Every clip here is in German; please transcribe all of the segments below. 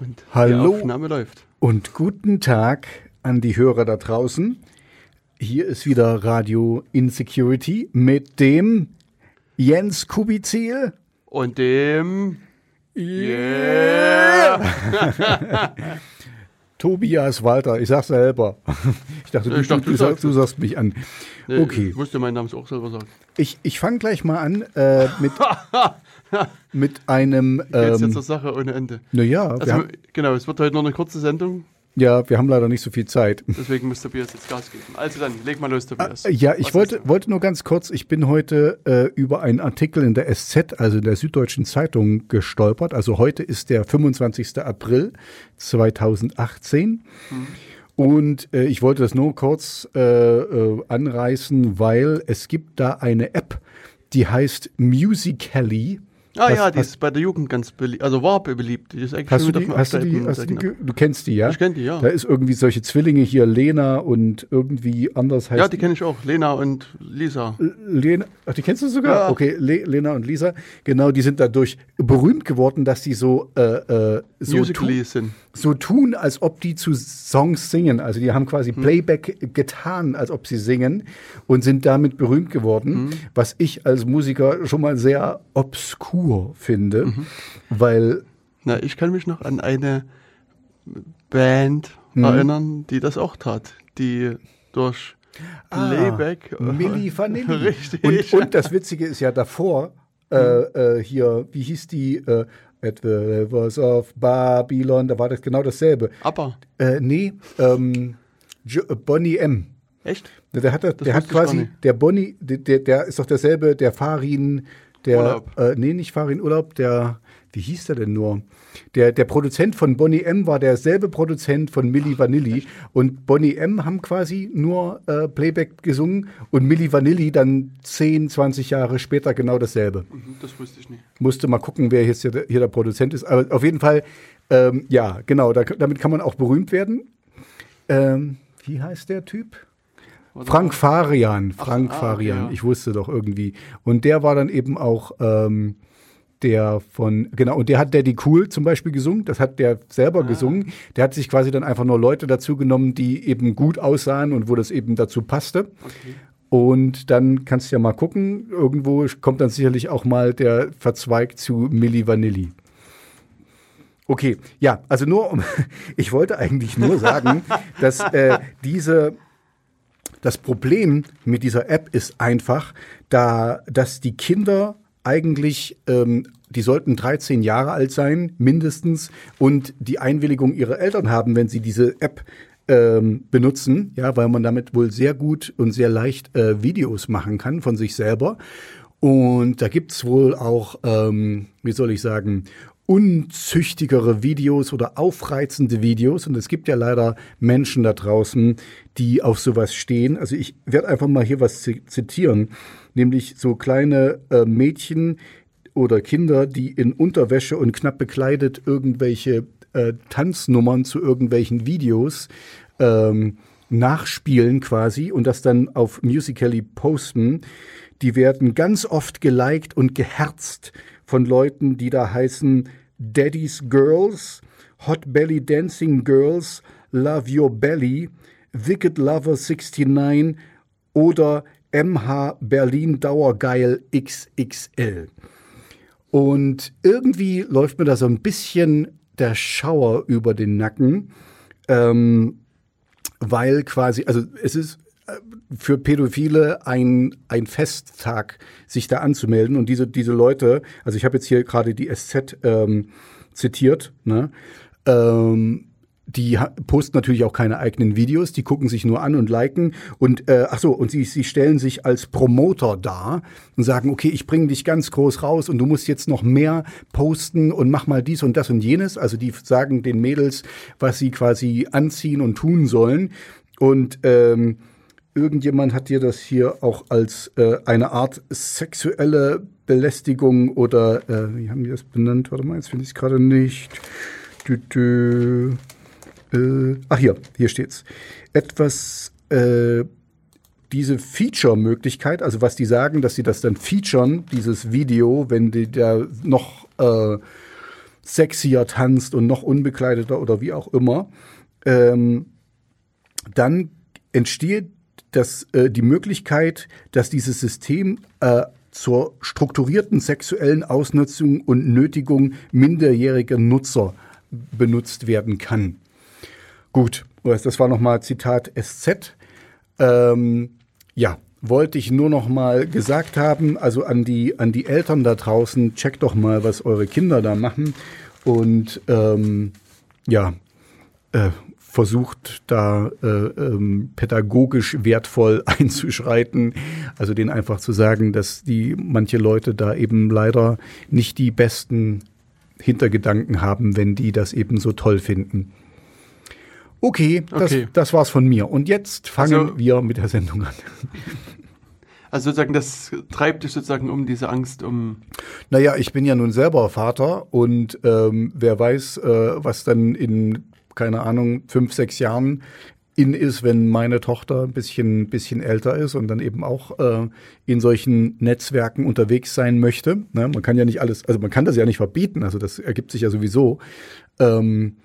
Und Hallo. die Aufnahme läuft. Und guten Tag an die Hörer da draußen. Hier ist wieder Radio Insecurity mit dem Jens Kubizil. Und dem Yeah! Tobias Walter, ich sag's selber. Ich dachte, Ja, du, ich dachte, du, du sagst, du sagst mich an. Nee, Okay. Ich musste meinen Namen auch selber sagen. Ich, ich fange gleich mal an äh, mit, mit einem. Geht's jetzt Ähm, zur Sache ohne Ende. naja, Also, haben, genau, es wird heute nur eine kurze Sendung, ja, wir haben leider nicht so viel Zeit. deswegen muss Tobias jetzt Gas geben. Also dann, leg mal los, Tobias. Äh, Ja, ich wollte, wollte nur ganz kurz, ich bin heute äh, über einen Artikel in der SZ, also in der Süddeutschen Zeitung, gestolpert. Also heute ist der 25. April 2018. Und äh, ich wollte das nur kurz äh, äh, anreißen, weil es gibt da eine App, die heißt Musical.ly. Ah Hast- ja, die ist bei der Jugend ganz beliebt, also war beliebt. Die ist eigentlich Hast du die, hast du die, hast du die, du kennst die, ja? Ich kenn die, ja. Da ist irgendwie solche Zwillinge hier, Lena und irgendwie anders heißt Ja, die kenne ich auch. Lena und Lisa. Lena, ach, die kennst du sogar? Ja. Okay, Le, Lena und Lisa, genau, die sind dadurch berühmt geworden, dass die so, äh, äh, so, Musically sind. So tun, als ob die zu Songs singen. Also die haben quasi Hm. Playback getan, als ob sie singen und sind damit berühmt geworden, Hm. was ich als Musiker schon mal sehr obskur finde, Mhm. weil Na, ich kann mich noch an eine Band Mhm. erinnern, die das auch tat. Die durch Playback. Ah, Milli Vanilli. Richtig. Und, und das Witzige ist ja davor, äh, äh, hier, wie hieß die, äh, At the Rivers of Babylon, da war das genau dasselbe. Aber, Äh, nee, ähm, äh, Bonnie M. echt? Der hat, der wusste hat quasi, der Bonnie, der, der, der ist doch derselbe, der Farin, der, Urlaub. Äh, nee, nicht Farin Urlaub, der, wie hieß der denn nur? Der, der Produzent von Bonnie M war derselbe Produzent von Milli Vanilli und Bonnie M haben quasi nur äh, Playback gesungen und Milli Vanilli dann 10, 20 Jahre später genau dasselbe. Mhm, Das wusste ich nicht. Musste mal gucken, wer jetzt hier, der- hier der Produzent ist. Aber auf jeden Fall, ähm, ja, genau, da, damit kann man auch berühmt werden. Ähm, wie heißt der Typ? Frank. Farian, Frank ah, Farian, ja. ich wusste doch irgendwie. Und der war dann eben auch ähm, der von, genau, und der hat Daddy Cool zum Beispiel gesungen, das hat der selber gesungen. Der hat sich quasi dann einfach nur Leute dazu genommen, die eben gut aussahen und wo das eben dazu passte. Okay. Und dann kannst du ja mal gucken, irgendwo kommt dann sicherlich auch mal der Verzweig zu Milli Vanilli. Okay, ja, also nur um, ich wollte eigentlich nur sagen, dass äh, diese, das Problem mit dieser App ist einfach, da, dass die Kinder eigentlich, ähm, die sollten 13 Jahre alt sein, mindestens, und die Einwilligung ihrer Eltern haben, wenn sie diese App ähm, benutzen, ja, weil man damit wohl sehr gut und sehr leicht äh, Videos machen kann von sich selber. Und da gibt's wohl auch, ähm, wie soll ich sagen, unzüchtigere Videos oder aufreizende Videos. Und es gibt ja leider Menschen da draußen, die auf sowas stehen. Also ich werde einfach mal hier was zi- zitieren, nämlich so kleine äh, Mädchen oder Kinder, die in Unterwäsche und knapp bekleidet irgendwelche äh, Tanznummern zu irgendwelchen Videos ähm, nachspielen quasi und das dann auf Musical.ly posten. Die werden ganz oft geliked und geherzt von Leuten, die da heißen Daddy's Girls, Hot Belly Dancing Girls, Love Your Belly, Wicked Lover 69 oder MH Berlin Dauergeil XXL. Und irgendwie läuft mir da so ein bisschen der Schauer über den Nacken, ähm, weil quasi, also es ist äh, für Pädophile ein, ein Festtag, sich da anzumelden. Und diese, diese Leute, also ich habe jetzt hier gerade die SZ ähm, zitiert, ne? ähm, die posten natürlich auch keine eigenen Videos, die gucken sich nur an und liken und äh, ach so und sie, sie stellen sich als Promoter dar und sagen, okay, ich bringe dich ganz groß raus und du musst jetzt noch mehr posten und mach mal dies und das und jenes. Also die sagen den Mädels, was sie quasi anziehen und tun sollen und ähm, irgendjemand hat dir das hier auch als äh, eine Art sexuelle Belästigung oder äh, wie haben die das benannt? Warte mal, jetzt finde ich es gerade nicht. Dü, dü. Äh, ach hier, hier steht's. Etwas, äh, diese Feature-Möglichkeit, also was die sagen, dass sie das dann featuren, dieses Video, wenn die da noch äh, sexier tanzt und noch unbekleideter oder wie auch immer, ähm, dann entsteht das, äh, die Möglichkeit, dass dieses System äh, zur strukturierten sexuellen Ausnutzung und Nötigung minderjähriger Nutzer benutzt werden kann. Gut, das war nochmal Zitat SZ. Ähm, ja, wollte ich nur noch mal gesagt haben, also an die, an die Eltern da draußen, checkt doch mal, was eure Kinder da machen und ähm, ja, äh, versucht da äh, ähm, pädagogisch wertvoll einzuschreiten. Also denen einfach zu sagen, dass die manche Leute da eben leider nicht die besten Hintergedanken haben, wenn die das eben so toll finden. Okay, das, okay. das war's von mir. Und jetzt fangen also, wir mit der Sendung an. Also sozusagen, das treibt dich sozusagen um diese Angst um. Naja, ich bin ja nun selber Vater und ähm, wer weiß, äh, was dann in keine Ahnung, fünf, sechs Jahren in ist, wenn meine Tochter ein bisschen, bisschen älter ist und dann eben auch äh, in solchen Netzwerken unterwegs sein möchte. Ne? Man kann ja nicht alles, also man kann das ja nicht verbieten, also das ergibt sich ja sowieso. Ähm,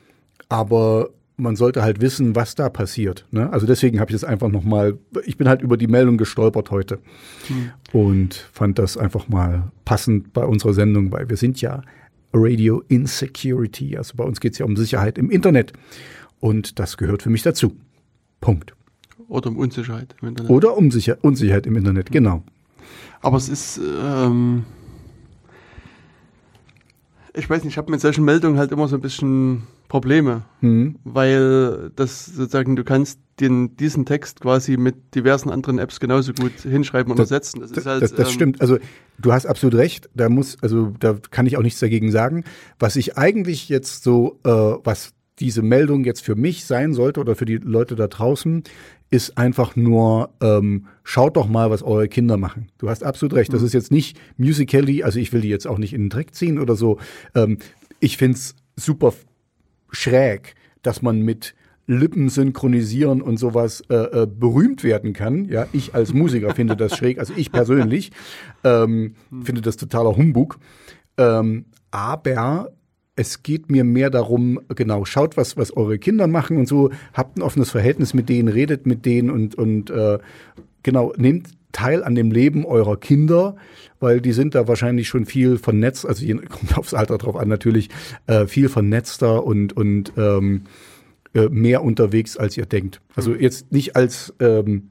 aber man sollte halt wissen, was da passiert. Ne? Also deswegen habe ich das einfach nochmal, ich bin halt über die Meldung gestolpert heute hm. und fand das einfach mal passend bei unserer Sendung, weil wir sind ja Radio Insecurity. Also bei uns geht es ja um Sicherheit im Internet. Und das gehört für mich dazu. Punkt. Oder um Unsicherheit im Internet. Oder um Sicher Unsicherheit im Internet, genau. Aber es ist, ähm, ich weiß nicht, ich habe mit solchen Meldungen halt immer so ein bisschen Probleme, mhm. weil das sozusagen, du kannst den, diesen Text quasi mit diversen anderen Apps genauso gut hinschreiben und das, ersetzen. Das, halt, das, das ähm, stimmt. Also du hast absolut recht. Da muss, also da kann ich auch nichts dagegen sagen. Was ich eigentlich jetzt so, äh, was diese Meldung jetzt für mich sein sollte oder für die Leute da draußen, ist einfach nur, ähm, schaut doch mal, was eure Kinder machen. Du hast absolut recht. Das mhm. ist jetzt nicht musically, also ich will die jetzt auch nicht in den Dreck ziehen oder so. Ähm, ich find's super schräg, dass man mit Lippen synchronisieren und sowas äh, äh, berühmt werden kann. Ja, ich als Musiker finde das schräg, also ich persönlich ähm, finde das totaler Humbug. Ähm, aber es geht mir mehr darum, genau, schaut, was, was eure Kinder machen und so, habt ein offenes Verhältnis mit denen, redet mit denen und, und äh, genau, nehmt teil an dem Leben eurer Kinder, weil die sind da wahrscheinlich schon viel vernetzt, also kommt aufs Alter drauf an natürlich, äh, viel vernetzter und, und ähm, äh, mehr unterwegs, als ihr denkt. Also mhm. jetzt nicht als, ähm,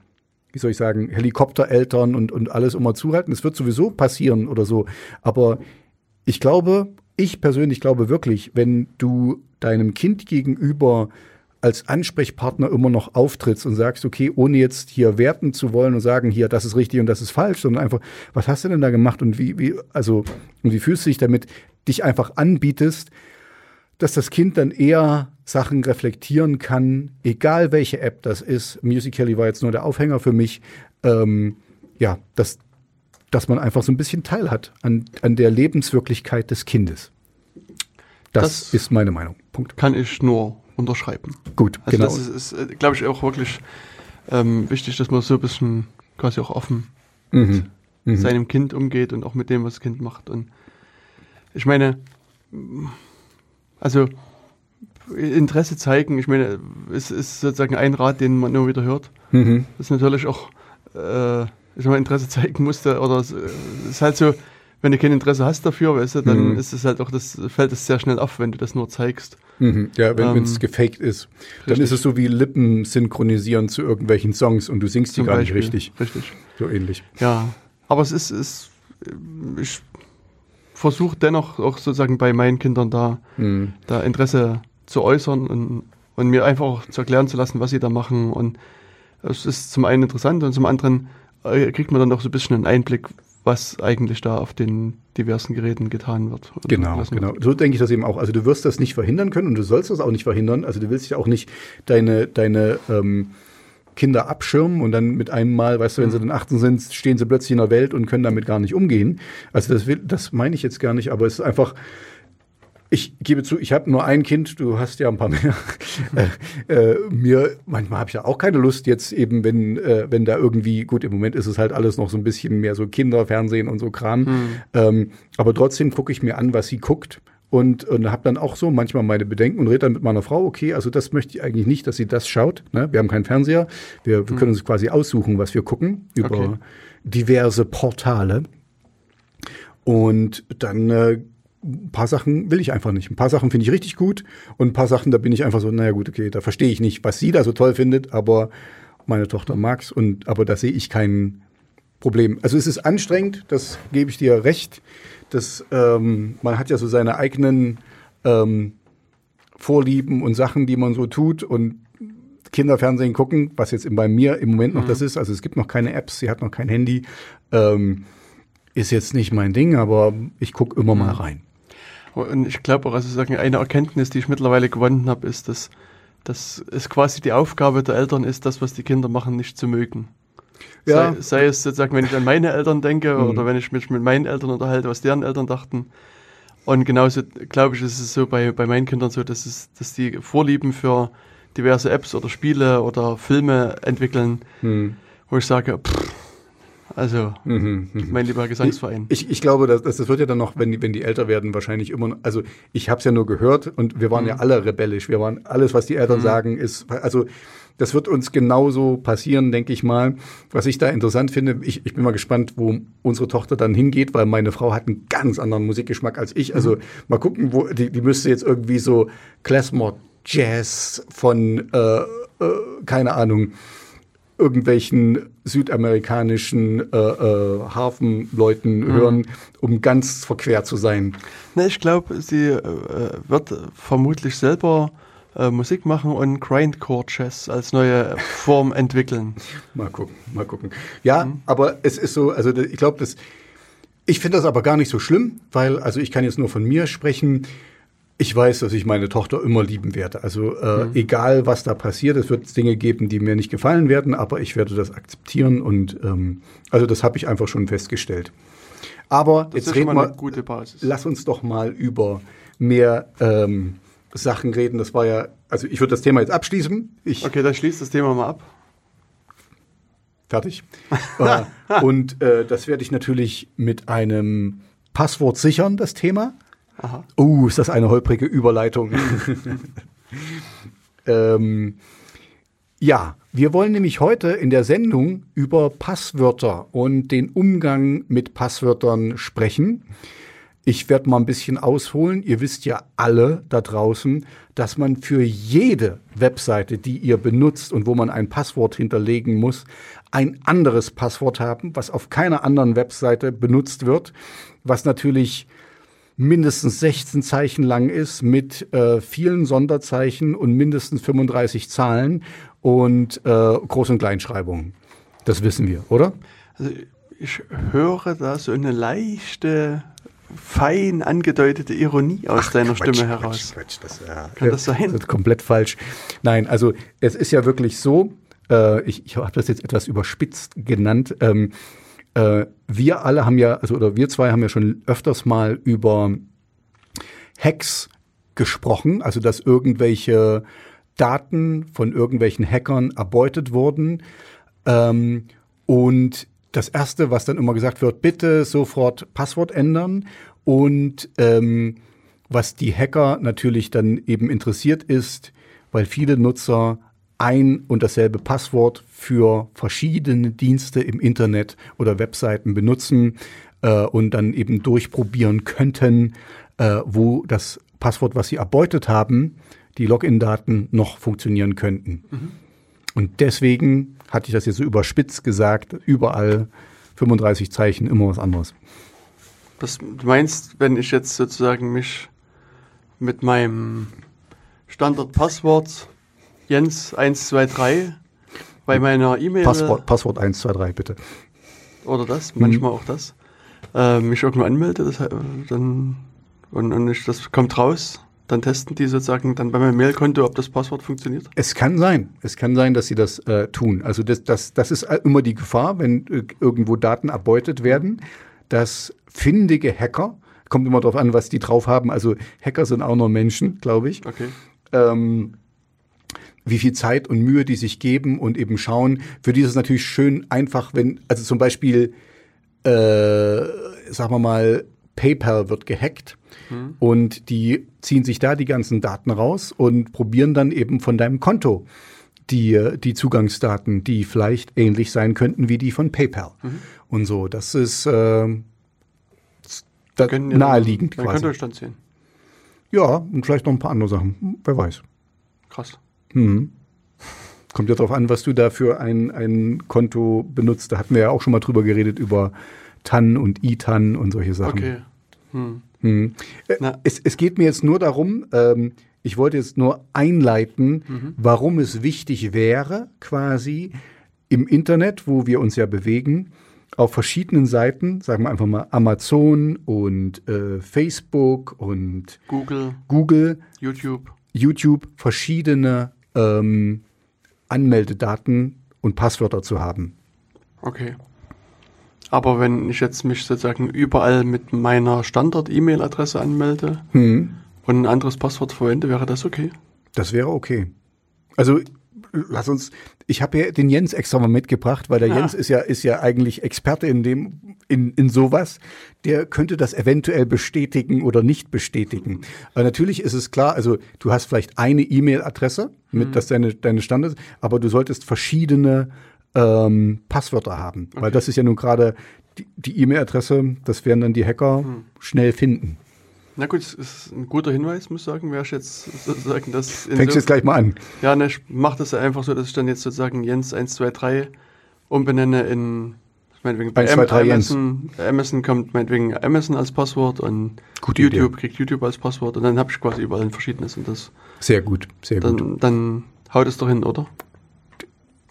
wie soll ich sagen, Helikoptereltern und, und alles immer zuhalten. Es wird sowieso passieren oder so. Aber ich glaube, ich persönlich glaube wirklich, wenn du deinem Kind gegenüber als Ansprechpartner immer noch auftrittst und sagst, okay, ohne jetzt hier werten zu wollen und sagen, hier, das ist richtig und das ist falsch, sondern einfach, was hast du denn da gemacht und wie, wie, also, und wie fühlst du dich damit, dich einfach anbietest, dass das Kind dann eher Sachen reflektieren kann, egal welche App das ist. Musical.ly war jetzt nur der Aufhänger für mich. Ähm, ja, dass, dass man einfach so ein bisschen Teil hat an, an der Lebenswirklichkeit des Kindes. Das, das ist meine Meinung. Punkt. Kann ich nur unterschreiben. Gut, also genau. Das ist, ist äh, glaube ich, auch wirklich ähm, wichtig, dass man so ein bisschen quasi auch offen mhm. mit mhm. seinem Kind umgeht und auch mit dem, was das Kind macht. Und ich meine, also Interesse zeigen, ich meine, es ist sozusagen ein Rat, den man immer wieder hört. Mhm. Das ist natürlich auch, äh, ich meine, Interesse zeigen musste, oder es ist halt so, wenn du kein Interesse hast dafür, weißt du, dann mhm. ist es halt auch, das fällt es sehr schnell auf, wenn du das nur zeigst. Mhm. Ja, wenn ähm, es gefaked ist. Richtig. Dann ist es so wie Lippen synchronisieren zu irgendwelchen Songs und du singst die Zum gar Beispiel. nicht richtig. Richtig. So ähnlich. Ja, aber es ist, ist ich versuche dennoch auch sozusagen bei meinen Kindern da, mhm. da Interesse zu äußern und, und mir einfach auch zu erklären zu lassen, was sie da machen. Und es ist zum einen interessant und zum anderen äh, kriegt man dann auch so ein bisschen einen Einblick, was eigentlich da auf den diversen Geräten getan wird. Genau, genau. So denke ich das eben auch. Also du wirst das nicht verhindern können und du sollst das auch nicht verhindern. Also du willst ja auch nicht deine, deine ähm, Kinder abschirmen und dann mit einem Mal, weißt du, wenn sie mhm. dann 18 sind, stehen sie plötzlich in der Welt und können damit gar nicht umgehen. Also das, will, das meine ich jetzt gar nicht, aber es ist einfach, ich gebe zu, ich habe nur ein Kind, du hast ja ein paar mehr. äh, äh, mir, manchmal habe ich ja auch keine Lust jetzt eben, wenn, äh, wenn da irgendwie, gut, im Moment ist es halt alles noch so ein bisschen mehr so Kinderfernsehen und so Kram. Hm. Ähm, aber trotzdem gucke ich mir an, was sie guckt. und, und habe dann auch so manchmal meine Bedenken und rede dann mit meiner Frau, okay, also das möchte ich eigentlich nicht, dass sie das schaut. Ne? Wir haben keinen Fernseher, wir, wir können uns quasi aussuchen, was wir gucken über Okay. diverse Portale. Und dann äh, ein paar Sachen will ich einfach nicht. Ein paar Sachen finde ich richtig gut und ein paar Sachen, da bin ich einfach so, naja gut, okay, da verstehe ich nicht, was sie da so toll findet, aber meine Tochter mag's und aber da sehe ich kein Problem. Also es ist anstrengend, das gebe ich dir recht. Das, ähm, man hat ja so seine eigenen ähm, Vorlieben und Sachen, die man so tut und Kinderfernsehen gucken, was jetzt bei mir im Moment noch das ist. Also es gibt noch keine Apps, sie hat noch kein Handy. Ähm, ist jetzt nicht mein Ding, aber ich gucke immer mal rein. Und ich glaube auch, also sagen, eine Erkenntnis, die ich mittlerweile gewonnen habe, ist, dass, dass es quasi die Aufgabe der Eltern ist, das, was die Kinder machen, nicht zu mögen. Ja. Sei, sei es sozusagen, wenn ich an meine Eltern denke oder wenn ich mich mit meinen Eltern unterhalte, was deren Eltern dachten. Und genauso, glaube ich, ist es so bei, bei meinen Kindern so, dass, es, dass die Vorlieben für diverse Apps oder Spiele oder Filme entwickeln, wo ich sage, pff, also mein lieber Gesangsverein. Ich, ich glaube, das, das wird ja dann noch, wenn die, wenn die älter werden, wahrscheinlich immer, noch- also ich habe es ja nur gehört und wir waren ja alle rebellisch. Wir waren, alles, was die Eltern sagen, ist, also das wird uns genauso passieren, denke ich mal. Was ich da interessant finde, ich, ich bin mal gespannt, wo unsere Tochter dann hingeht, weil meine Frau hat einen ganz anderen Musikgeschmack als ich. Also mal gucken, wo die, die müsste jetzt irgendwie so Klezmer Jazz von, äh, äh, keine Ahnung, irgendwelchen südamerikanischen äh, äh, Hafenleuten hören, um ganz verquert zu sein. Ne, ich glaube, sie äh, wird vermutlich selber äh, Musik machen und Grindcore Jazz als neue Form entwickeln. Mal gucken, mal gucken. Ja, aber es ist so, also ich glaube, das, ich finde das aber gar nicht so schlimm, weil, also ich kann jetzt nur von mir sprechen. Ich weiß, dass ich meine Tochter immer lieben werde. Also äh, egal, was da passiert, es wird Dinge geben, die mir nicht gefallen werden, aber ich werde das akzeptieren und ähm, also das habe ich einfach schon festgestellt. Aber Das jetzt reden wir, gute Basis. lass uns doch mal über mehr ähm, Sachen reden. Das war ja, also ich würde das Thema jetzt abschließen. Ich, Okay, dann schließt das Thema mal ab. Fertig. äh, und äh, das werde ich natürlich mit einem Passwort sichern, das Thema. Aha. Oh, ist das eine holprige Überleitung. ähm, ja, wir wollen nämlich heute in der Sendung über Passwörter und den Umgang mit Passwörtern sprechen. Ich werde mal ein bisschen ausholen. Ihr wisst ja alle da draußen, dass man für jede Webseite, die ihr benutzt und wo man ein Passwort hinterlegen muss, ein anderes Passwort haben, was auf keiner anderen Webseite benutzt wird, was natürlich mindestens 16 Zeichen lang ist mit äh, vielen Sonderzeichen und mindestens 35 Zahlen und äh, Groß- und Kleinschreibungen. Das wissen wir, oder? Also ich höre da so eine leichte, fein angedeutete Ironie aus deiner Stimme heraus. Quatsch, das, ja, Kann das sein? Das ist komplett falsch. Nein, also es ist ja wirklich so, äh, ich, ich habe das jetzt etwas überspitzt genannt. Ähm, äh, wir alle haben ja, also oder wir zwei haben ja schon öfters mal über Hacks gesprochen, also dass irgendwelche Daten von irgendwelchen Hackern erbeutet wurden. Ähm, und das Erste, was dann immer gesagt wird, bitte sofort Passwort ändern. Und ähm, was die Hacker natürlich dann eben interessiert ist, weil viele Nutzer ein und dasselbe Passwort für verschiedene Dienste im Internet oder Webseiten benutzen äh, und dann eben durchprobieren könnten, äh, wo das Passwort, was sie erbeutet haben, die Login-Daten noch funktionieren könnten. Und deswegen hatte ich das jetzt so überspitzt gesagt, überall 35 Zeichen, immer was anderes. Was du meinst, wenn ich jetzt sozusagen mich mit meinem Standardpasswort Jens 123 bei meiner E-Mail Passwort, Passwort 1, 2, 3, bitte. oder das, manchmal auch das, äh, mich irgendwo anmelde, das, äh, dann und, und ich, das kommt raus, dann testen die sozusagen dann bei meinem Mailkonto, ob das Passwort funktioniert. Es kann sein. Es kann sein, dass sie das äh, tun. Also das, das, das ist immer die Gefahr, wenn äh, irgendwo Daten erbeutet werden, dass findige Hacker, kommt immer darauf an, was die drauf haben, also Hacker sind auch nur Menschen, glaube ich, Okay. ähm, wie viel Zeit und Mühe die sich geben und eben schauen. Für die ist es natürlich schön einfach, wenn, also zum Beispiel, äh, sagen wir mal, PayPal wird gehackt und die ziehen sich da die ganzen Daten raus und probieren dann eben von deinem Konto die, die Zugangsdaten, die vielleicht ähnlich sein könnten wie die von PayPal. Und so, das ist äh, da, Können ja naheliegend Mein quasi. Kontostand sehen. Ja, und vielleicht noch ein paar andere Sachen. Wer weiß. Krass. Mhm. Kommt ja darauf an, was du da für ein, ein Konto benutzt. Da hatten wir ja auch schon mal drüber geredet, über TAN und ITAN und solche Sachen. Okay. Hm. Mhm. Äh, Na. Es, es geht mir jetzt nur darum, ähm, ich wollte jetzt nur einleiten, Mhm. warum es wichtig wäre, quasi im Internet, wo wir uns ja bewegen, auf verschiedenen Seiten, sagen wir einfach mal Amazon und äh, Facebook und Google, Google, YouTube. YouTube verschiedene ähm, Anmeldedaten und Passwörter zu haben. Okay. Aber wenn ich jetzt mich sozusagen überall mit meiner Standard-E-Mail-Adresse anmelde Hm. und ein anderes Passwort verwende, wäre das okay? Das wäre okay. Also lass uns. Ich habe ja den Jens extra mal mitgebracht, weil der Ja. Jens ist ja ist ja eigentlich Experte in dem in, in sowas. Der könnte das eventuell bestätigen oder nicht bestätigen. Aber natürlich ist es klar. Also du hast vielleicht eine E-Mail-Adresse mit, das deine deine Standard, ist, aber du solltest verschiedene ähm, Passwörter haben, weil das ist ja nun gerade die die E-Mail-Adresse. Das werden dann die Hacker schnell finden. Na gut, es ist ein guter Hinweis, muss ich sagen, wäre ich jetzt sozusagen das. in Fängst so- jetzt gleich mal an. Ja, ne, ich mache das einfach so, dass ich dann jetzt sozusagen Jens 123 umbenenne in meinetwegen bei 123 Jens. Amazon, Amazon kommt meinetwegen Amazon als Passwort und Gute YouTube Idee. kriegt YouTube als Passwort und dann habe ich quasi überall ein verschiedenes und das Sehr gut, sehr gut. dann, dann haut es doch hin, oder?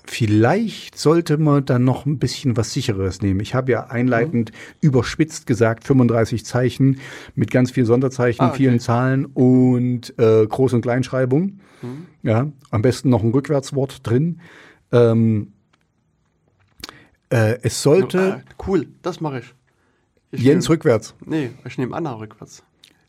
Vielleicht sollte man dann noch ein bisschen was sicheres nehmen. Ich habe ja einleitend überspitzt gesagt, 35 Zeichen mit ganz vielen Sonderzeichen, Ah, okay. vielen Zahlen und äh, Groß- und Kleinschreibung. Ja, am besten noch ein Rückwärtswort drin. Ähm, äh, es sollte Ah, cool, das mache ich. ich Jens nehm, rückwärts. Nee, ich nehme Anna rückwärts.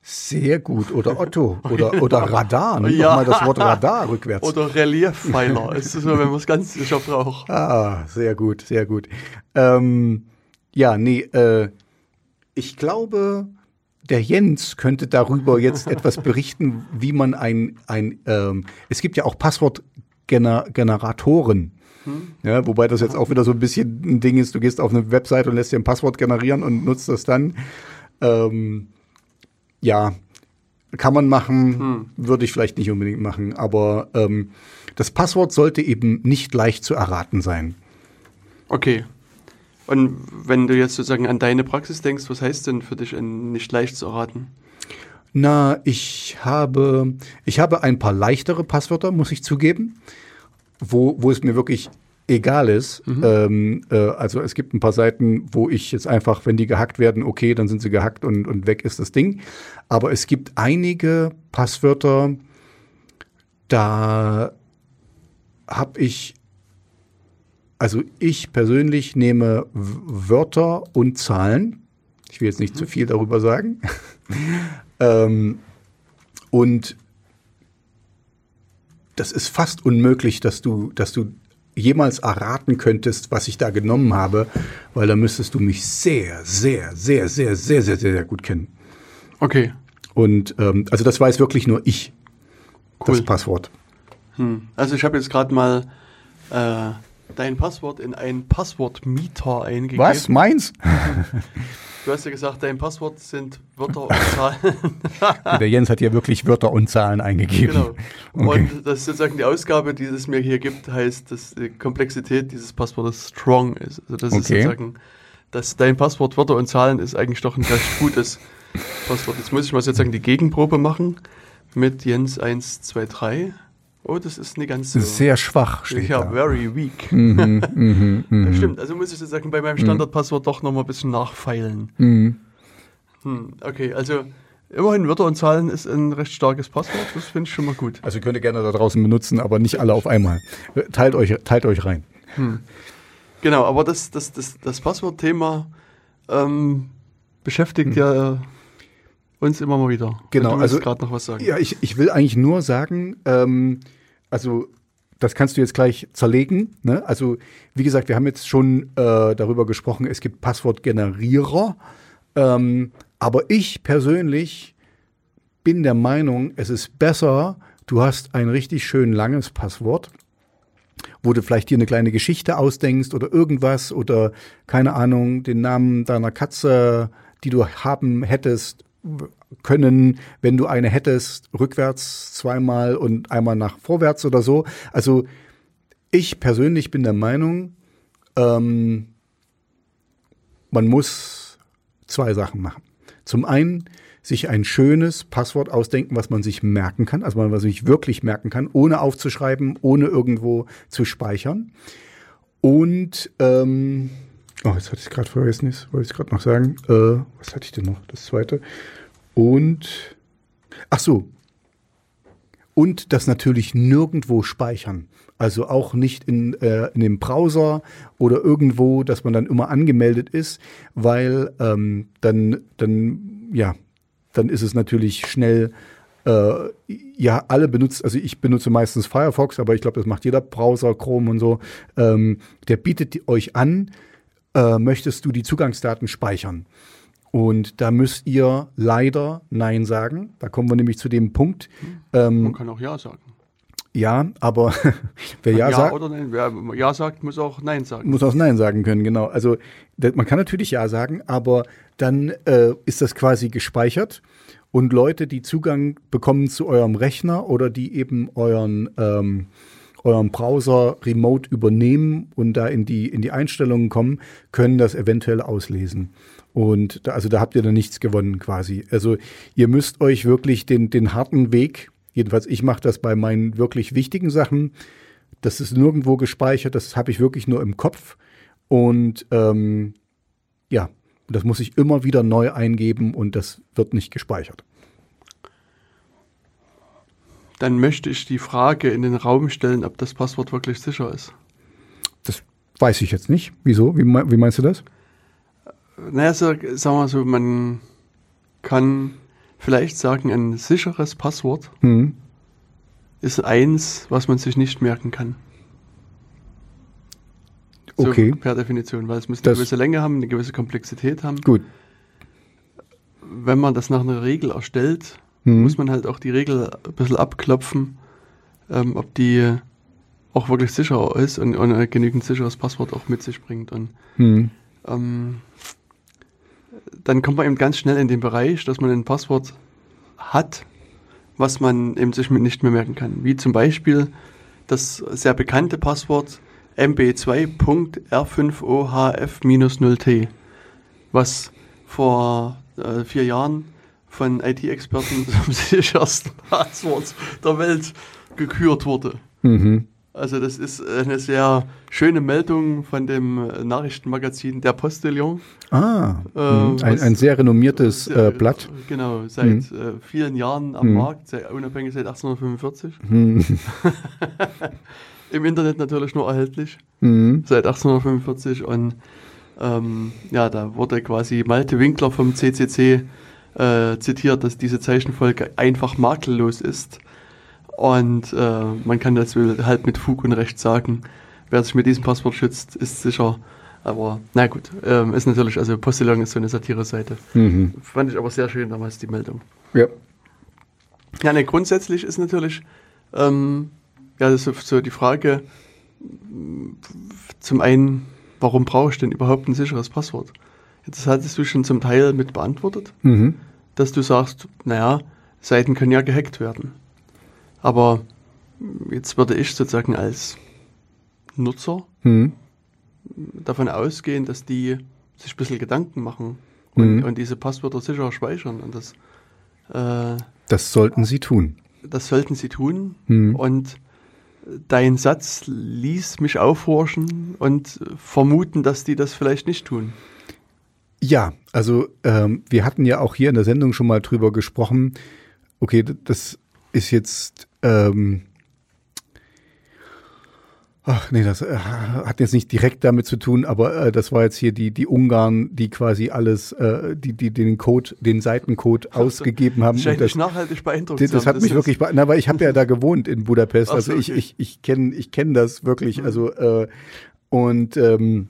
Sehr gut. Oder Otto. Oder, oder Radar. Nimm Ja. mal das Wort Radar rückwärts. Oder Reliefpfeiler. es ist so, wenn man es ganz sicher braucht. Ah, sehr gut, sehr gut. Ähm, ja, nee, äh, ich glaube, der Jens könnte darüber jetzt etwas berichten, wie man ein, ein ähm, es gibt ja auch Passwortgeneratoren. Ja, wobei das jetzt auch wieder so ein bisschen ein Ding ist, du gehst auf eine Website und lässt dir ein Passwort generieren und nutzt das dann. Ähm, ja, kann man machen, würde ich vielleicht nicht unbedingt machen, aber ähm, das Passwort sollte eben nicht leicht zu erraten sein. Okay. Und wenn du jetzt sozusagen an deine Praxis denkst, was heißt denn für dich ein nicht leicht zu erraten? Na, ich habe, ich habe ein paar leichtere Passwörter, muss ich zugeben, wo, wo es mir wirklich egal ist. Ähm, äh, also es gibt ein paar Seiten, wo ich jetzt einfach, wenn die gehackt werden, okay, dann sind sie gehackt und, und weg ist das Ding. Aber es gibt einige Passwörter, da habe ich, also ich persönlich nehme Wörter und Zahlen. Ich will jetzt nicht zu viel darüber sagen. ähm, und das ist fast unmöglich, dass du, dass du jemals erraten könntest, was ich da genommen habe, weil da müsstest du mich sehr, sehr, sehr, sehr, sehr, sehr, sehr, sehr gut kennen. Okay. Und ähm, also das weiß wirklich nur ich, das Cool. Passwort. Hm. Also ich habe jetzt gerade mal äh, dein Passwort in einen Passwortmeter eingegeben. Was? Meins? Du hast ja gesagt, dein Passwort sind Wörter und Zahlen. Der Jens hat ja wirklich Wörter und Zahlen eingegeben. genau. Okay. Und das ist sozusagen die Ausgabe, die es mir hier gibt, heißt, dass die Komplexität dieses Passwortes strong ist. Also das ist Okay. sozusagen, dass dein Passwort Wörter und Zahlen ist eigentlich doch ein recht gutes Passwort. Jetzt muss ich mal sozusagen die Gegenprobe machen mit Jens 123. Oh, das ist nicht ganz so. Sehr schwach steht ja, da. very weak. Mhm, mhm, mhm. Das stimmt, also muss ich sozusagen bei meinem Standardpasswort doch nochmal ein bisschen nachfeilen. Mhm. Hm, okay, also immerhin Wörter und Zahlen ist ein recht starkes Passwort, das finde ich schon mal gut. Also könnt ihr gerne da draußen benutzen, aber nicht alle auf einmal. Teilt euch, teilt euch rein. Genau, aber das, das, das, das Passwortthema ähm, beschäftigt ja uns immer mal wieder. Hm. Genau, also- gerade noch was sagen. Ja, ich, ich will eigentlich nur sagen, ähm, also das kannst du jetzt gleich zerlegen. Ne? Also wie gesagt, wir haben jetzt schon äh, darüber gesprochen, es gibt Passwortgenerierer, ähm, Aber ich persönlich bin der Meinung, es ist besser, du hast ein richtig schön langes Passwort, wo du vielleicht dir eine kleine Geschichte ausdenkst oder irgendwas oder keine Ahnung, den Namen deiner Katze, die du haben hättest können, wenn du eine hättest, rückwärts zweimal und einmal nach vorwärts oder so. Also ich persönlich bin der Meinung, ähm, man muss zwei Sachen machen. Zum einen sich ein schönes Passwort ausdenken, was man sich merken kann, also was man sich wirklich merken kann, ohne aufzuschreiben, ohne irgendwo zu speichern. Und ähm, oh, jetzt hatte ich gerade vergessen, jetzt wollte ich gerade noch sagen. Äh, was hatte ich denn noch? Das zweite. Und ach so. Und das natürlich nirgendwo speichern. Also auch nicht in, äh, in dem Browser oder irgendwo, dass man dann immer angemeldet ist, weil ähm, dann, dann, ja, dann ist es natürlich schnell, äh, ja, alle benutzt, also ich benutze meistens Firefox, aber ich glaube, das macht jeder Browser, Chrome und so. Ähm, der bietet euch an, äh, möchtest du die Zugangsdaten speichern? Und da müsst ihr leider Nein sagen. Da kommen wir nämlich zu dem Punkt. Ähm, Man kann auch Ja sagen. Ja, aber wer ja, ja sagt. Oder nein, wer Ja sagt, muss auch Nein sagen. Muss auch Nein sagen können, genau. Also man kann natürlich Ja sagen, aber dann äh, ist das quasi gespeichert. Und Leute, die Zugang bekommen zu eurem Rechner oder die eben euren, ähm, euren Browser remote übernehmen und da in die, in die Einstellungen kommen, können das eventuell auslesen. Und da, also da habt ihr dann nichts gewonnen quasi. Also ihr müsst euch wirklich den, den harten Weg, jedenfalls ich mache das bei meinen wirklich wichtigen Sachen, das ist nirgendwo gespeichert, das habe ich wirklich nur im Kopf. Und ähm, ja, das muss ich immer wieder neu eingeben und das wird nicht gespeichert. Dann möchte ich die Frage in den Raum stellen, ob das Passwort wirklich sicher ist. Das weiß ich jetzt nicht. Wieso? Wie, wie meinst du das? Naja, so, sagen wir so, man kann vielleicht sagen, ein sicheres Passwort mhm. ist eins, was man sich nicht merken kann. So okay. Per Definition, weil es muss eine das gewisse Länge haben, eine gewisse Komplexität haben. Gut. Wenn man das nach einer Regel erstellt, mhm. muss man halt auch die Regel ein bisschen abklopfen, ähm, ob die auch wirklich sicher ist und, und, ein genügend sicheres Passwort auch mit sich bringt. Und mhm. ähm, dann kommt man eben ganz schnell in den Bereich, dass man ein Passwort hat, was man eben sich nicht mehr merken kann. Wie zum Beispiel das sehr bekannte Passwort mb2.r5ohf-0t, was vor äh, vier Jahren von IT-Experten zum sichersten Passwort der Welt gekürt wurde. Mhm. Also das ist eine sehr schöne Meldung von dem Nachrichtenmagazin Der Postillon. Ah, äh, ein, ein, sehr renommiertes äh, Blatt. Genau, seit mhm. äh, vielen Jahren am mhm. Markt, sehr unabhängig seit 1845. Mhm. Im Internet natürlich nur erhältlich, mhm. seit 1845. Und ähm, ja, da wurde quasi Malte Winkler vom CCC äh, zitiert, dass diese Zeichenfolge einfach makellos ist. Und äh, man kann das halt mit Fug und Recht sagen, wer sich mit diesem Passwort schützt, ist sicher. Aber na gut, ähm, ist natürlich, also Postillon ist so eine Satire-Seite. Mhm. Fand ich aber sehr schön damals die Meldung. Ja. Ja, ne, grundsätzlich ist natürlich, ähm, ja, das ist so die Frage, zum einen, warum brauche ich denn überhaupt ein sicheres Passwort? Das hattest du schon zum Teil mit beantwortet, mhm. dass du sagst, naja, Seiten können ja gehackt werden. Aber jetzt würde ich sozusagen als Nutzer hm. davon ausgehen, dass die sich ein bisschen Gedanken machen und, hm. und diese Passwörter sicher speichern. Und das, äh, das sollten sie tun. Das sollten sie tun. Hm. Und dein Satz ließ mich aufhorchen und vermuten, dass die das vielleicht nicht tun. Ja, also ähm, wir hatten ja auch hier in der Sendung schon mal drüber gesprochen. Okay, das ist jetzt ähm, Ach nee, das äh, hat jetzt nicht direkt damit zu tun, aber äh, das war jetzt hier die die Ungarn, die quasi alles, äh, die die den Code, den Seitencode Ach, ausgegeben haben. Das, das nachhaltig beeindruckt. Das, das hat das mich wirklich, na, aber ich habe ja da gewohnt in Budapest, also so, okay. ich ich ich kenne ich kenne das wirklich, mhm. also äh, und ähm,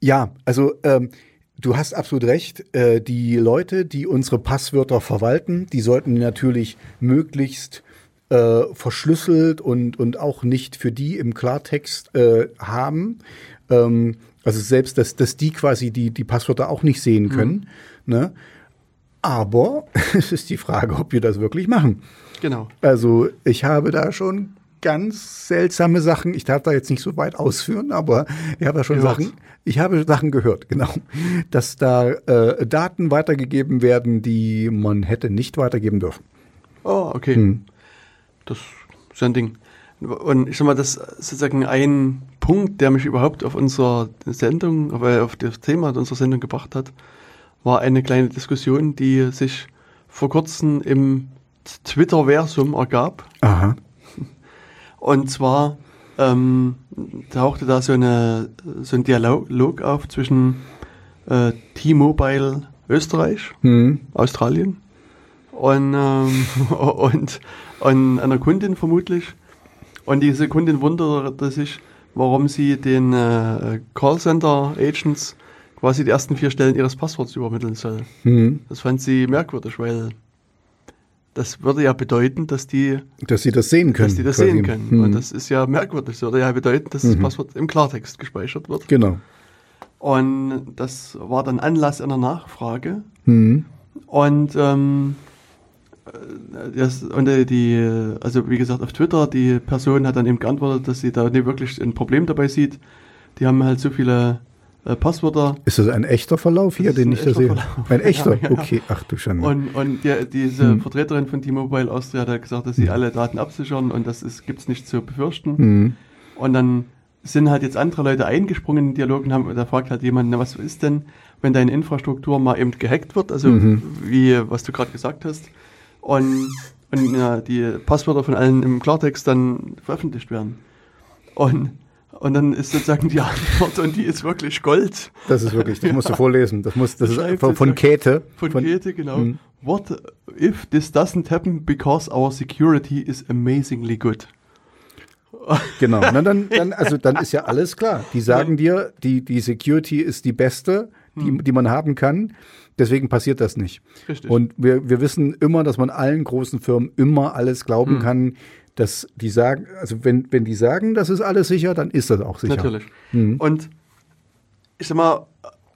ja, also ähm, du hast absolut recht. Äh, die Leute, die unsere Passwörter verwalten, die sollten natürlich möglichst äh, verschlüsselt und, und auch nicht für die im Klartext äh, haben. Ähm, also selbst, dass, dass die quasi die, die Passwörter auch nicht sehen können. Mhm. Ne? Aber es ist die Frage, ob wir das wirklich machen. Genau. Also ich habe da schon ganz seltsame Sachen. Ich darf da jetzt nicht so weit ausführen, aber ich habe da schon gehört. Sachen. Ich habe Sachen gehört, genau, dass da äh, Daten weitergegeben werden, die man hätte nicht weitergeben dürfen. Oh, okay. Hm. Das ist ein Ding. Und ich sag mal, das ist sozusagen ein Punkt, der mich überhaupt auf unserer Sendung, auf, auf das Thema unserer Sendung gebracht hat, war eine kleine Diskussion, die sich vor kurzem im Twitter-Versum ergab. Aha. Und zwar ähm, tauchte da so, eine, so ein Dialog auf zwischen äh, T-Mobile Österreich, mhm. Australien und, ähm, und, und einer Kundin vermutlich. Und diese Kundin wunderte sich, warum sie den äh, Callcenter-Agents quasi die ersten vier Stellen ihres Passworts übermitteln soll. Mhm. Das fand sie merkwürdig, weil das würde ja bedeuten, dass die, dass sie das sehen können. Dass die das quasi. sehen können. Mhm. Und das ist ja merkwürdig. Das würde ja bedeuten, dass mhm. das Passwort im Klartext gespeichert wird. Genau. Und das war dann Anlass einer Nachfrage. Mhm. Und ähm, das, und die, also wie gesagt, auf Twitter, die Person hat dann eben geantwortet, dass sie da nicht wirklich ein Problem dabei sieht. Die haben halt so viele äh, Passwörter. Ist das ein echter Verlauf hier, den ich da sehe? Verlauf. Ein echter? Ja, ja. Okay, ach du Schande. Und, und die, diese hm. Vertreterin von T-Mobile Austria hat gesagt, dass sie hm. alle Daten absichern und das gibt es nicht zu befürchten. Hm. Und dann sind halt jetzt andere Leute eingesprungen in den Dialog und haben, da fragt halt jemand, na, was ist denn, wenn deine Infrastruktur mal eben gehackt wird, also mhm. wie, was du gerade gesagt hast, und, und ja, die Passwörter von allen im Klartext dann veröffentlicht werden. Und und dann ist sozusagen die Antwort und die ist wirklich Gold. Das ist wirklich, das musst du vorlesen. Das muss, das, ist von, von Käthe. Von, von Käthe, genau. Mh. What if this doesn't happen because our security is amazingly good? Genau. Na, dann, dann, also dann ist ja alles klar. Die sagen dir, die, die Security ist die beste, die, hm. die man haben kann. Deswegen passiert das nicht. Richtig. Und wir, wir wissen immer, dass man allen großen Firmen immer alles glauben hm. kann dass die sagen, also wenn, wenn die sagen, das ist alles sicher, dann ist das auch sicher. Natürlich. Mhm. Und ich sag mal,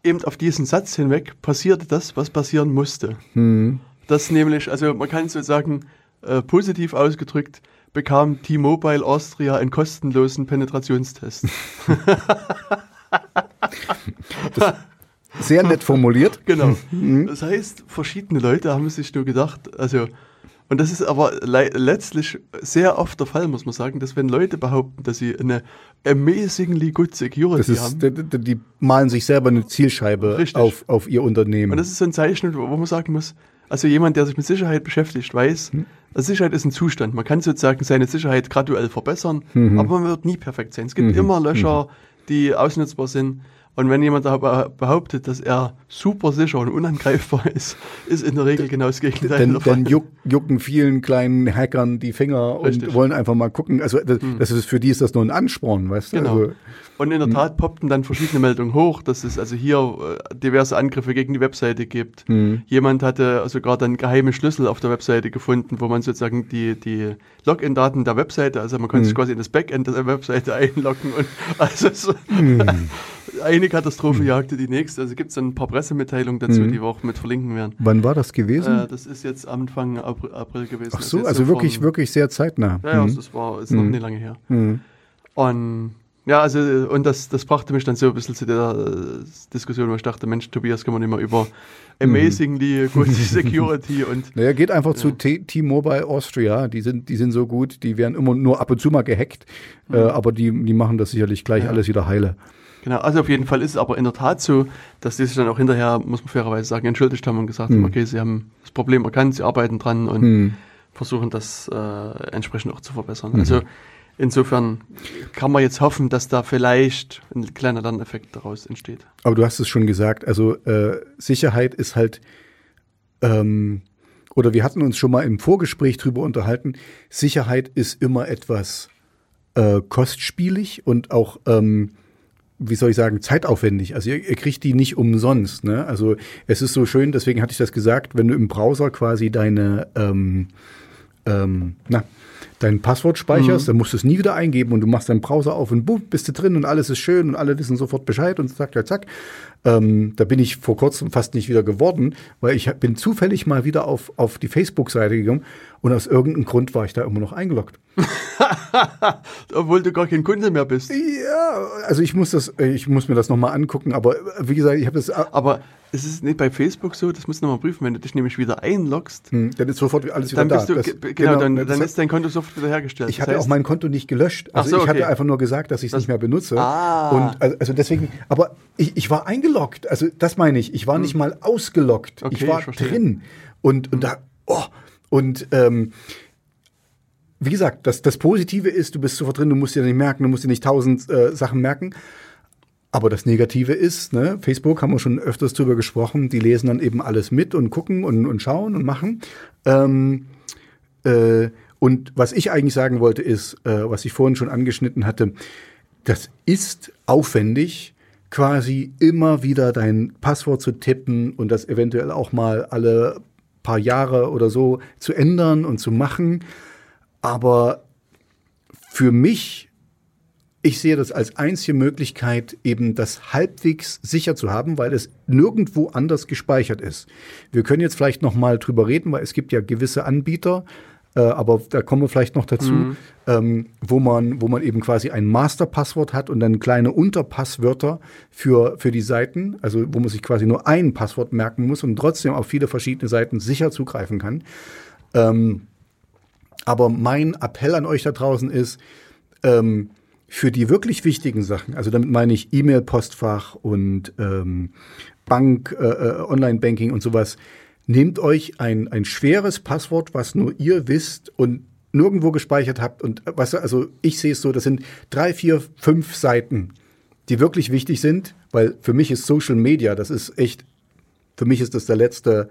eben auf diesen Satz hinweg passierte das, was passieren musste. Mhm. Das nämlich, also man kann sozusagen äh, positiv ausgedrückt, bekam T-Mobile Austria einen kostenlosen Penetrationstest. sehr nett formuliert. Genau. Mhm. Das heißt, verschiedene Leute haben sich nur gedacht, also und das ist aber letztlich sehr oft der Fall, muss man sagen, dass wenn Leute behaupten, dass sie eine amazingly good Security ist, haben. Die, die, malen sich selber eine Zielscheibe auf, auf ihr Unternehmen. Und das ist so ein Zeichen, wo man sagen muss, also jemand, der sich mit Sicherheit beschäftigt, weiß, hm. also Sicherheit ist ein Zustand. Man kann sozusagen seine Sicherheit graduell verbessern, mhm. aber man wird nie perfekt sein. Es gibt mhm. immer Löcher, mhm. die ausnutzbar sind. Und wenn jemand behauptet, dass er super sicher und unangreifbar ist, ist in der Regel genau das Gegenteil. Dann, dann juck, jucken vielen kleinen Hackern die Finger Richtig. und wollen einfach mal gucken. Also das, hm. das, ist für die ist das nur ein Ansporn, weißt du? Genau. Also, und in der hm. Tat poppten dann verschiedene Meldungen hoch, dass es also hier äh, diverse Angriffe gegen die Webseite gibt. Hm. Jemand hatte sogar dann geheime Schlüssel auf der Webseite gefunden, wo man sozusagen die, die Login-Daten der Webseite, also man konnte sich hm. quasi in das Backend der Webseite einloggen und also so, hm. Eine Katastrophe hm. jagte die nächste. Also gibt es dann ein paar Pressemitteilungen dazu, mhm. die wir auch mit verlinken werden. Wann war das gewesen? Äh, das ist jetzt Anfang April, April gewesen. Ach so, also wirklich, von, wirklich sehr zeitnah. Ja, ja mhm. das war ist noch mhm. nicht lange her. Mhm. Und ja, also und das, das brachte mich dann so ein bisschen zu der äh, Diskussion, wo ich dachte, Mensch, Tobias, kann man immer über amazingly mhm. good Security und. Naja, geht einfach ja. zu T-Mobile Austria, die sind, die sind so gut, die werden immer nur ab und zu mal gehackt, äh, aber die, die machen das sicherlich gleich ja. alles wieder heile. Genau, also auf jeden Fall ist es aber in der Tat so, dass die sich dann auch hinterher, muss man fairerweise sagen, entschuldigt haben und gesagt hm. haben, okay, sie haben das Problem erkannt, sie arbeiten dran und hm. versuchen das äh, entsprechend auch zu verbessern. Mhm. Also insofern kann man jetzt hoffen, dass da vielleicht ein kleiner Lerneffekt daraus entsteht. Aber du hast es schon gesagt, also äh, Sicherheit ist halt, ähm, oder wir hatten uns schon mal im Vorgespräch drüber unterhalten, Sicherheit ist immer etwas äh, kostspielig und auch ähm, wie soll ich sagen, zeitaufwendig. Also ihr, ihr kriegt die nicht umsonst. Ne? Also es ist so schön, deswegen hatte ich das gesagt, wenn du im Browser quasi deine, ähm, ähm, na, dein Passwort speicherst, mhm. dann musst du es nie wieder eingeben und du machst deinen Browser auf und boom, bist du drin und alles ist schön und alle wissen sofort Bescheid und zack, zack, zack. Ähm, da bin ich vor kurzem fast nicht wieder geworden, weil ich bin zufällig mal wieder auf, auf die Facebook-Seite gegangen und aus irgendeinem Grund war ich da immer noch eingeloggt. Obwohl du gar kein Kunde mehr bist. Ja, also ich muss das, ich muss mir das nochmal angucken, aber wie gesagt, ich habe das. Aber es ist nicht bei Facebook so, das musst du nochmal prüfen, wenn du dich nämlich wieder einloggst. Hm, dann ist sofort alles wieder dann da. Du, das, genau, genau, dann, dann ist dein Konto sofort wieder hergestellt. Ich hatte heißt, auch mein Konto nicht gelöscht. Also so, ich okay. hatte einfach nur gesagt, dass ich es nicht mehr benutze. Ah. Und also deswegen, aber ich, ich war eingeloggt. Also das meine ich. Ich war hm. nicht mal ausgeloggt. Okay, ich war ich drin. Und, und da, oh, und ähm, wie gesagt, das, das Positive ist, du bist sofort drin, du musst dir nicht merken, du musst dir nicht tausend äh, Sachen merken. Aber das Negative ist, ne, Facebook haben wir schon öfters drüber gesprochen, die lesen dann eben alles mit und gucken und, und schauen und machen. Ähm, äh, und was ich eigentlich sagen wollte, ist, äh, was ich vorhin schon angeschnitten hatte, das ist aufwendig, quasi immer wieder dein Passwort zu tippen und das eventuell auch mal alle paar Jahre oder so zu ändern und zu machen. Aber für mich, ich sehe das als einzige Möglichkeit, eben das halbwegs sicher zu haben, weil es nirgendwo anders gespeichert ist. Wir können jetzt vielleicht noch mal drüber reden, weil es gibt ja gewisse Anbieter, äh, aber da kommen wir vielleicht noch dazu, mhm. ähm, wo man, wo man eben quasi ein Masterpasswort hat und dann kleine Unterpasswörter für, für die Seiten, also wo man sich quasi nur ein Passwort merken muss und trotzdem auf viele verschiedene Seiten sicher zugreifen kann. Ähm, aber mein Appell an euch da draußen ist, ähm, für die wirklich wichtigen Sachen, also damit meine ich E-Mail-Postfach und ähm, Bank, äh, äh, Online-Banking und sowas, nehmt euch ein, ein schweres Passwort, was nur ihr wisst und nirgendwo gespeichert habt. Und was, also ich sehe es so, das sind drei, vier, fünf Seiten, die wirklich wichtig sind, weil für mich ist Social Media, das ist echt, für mich ist das der letzte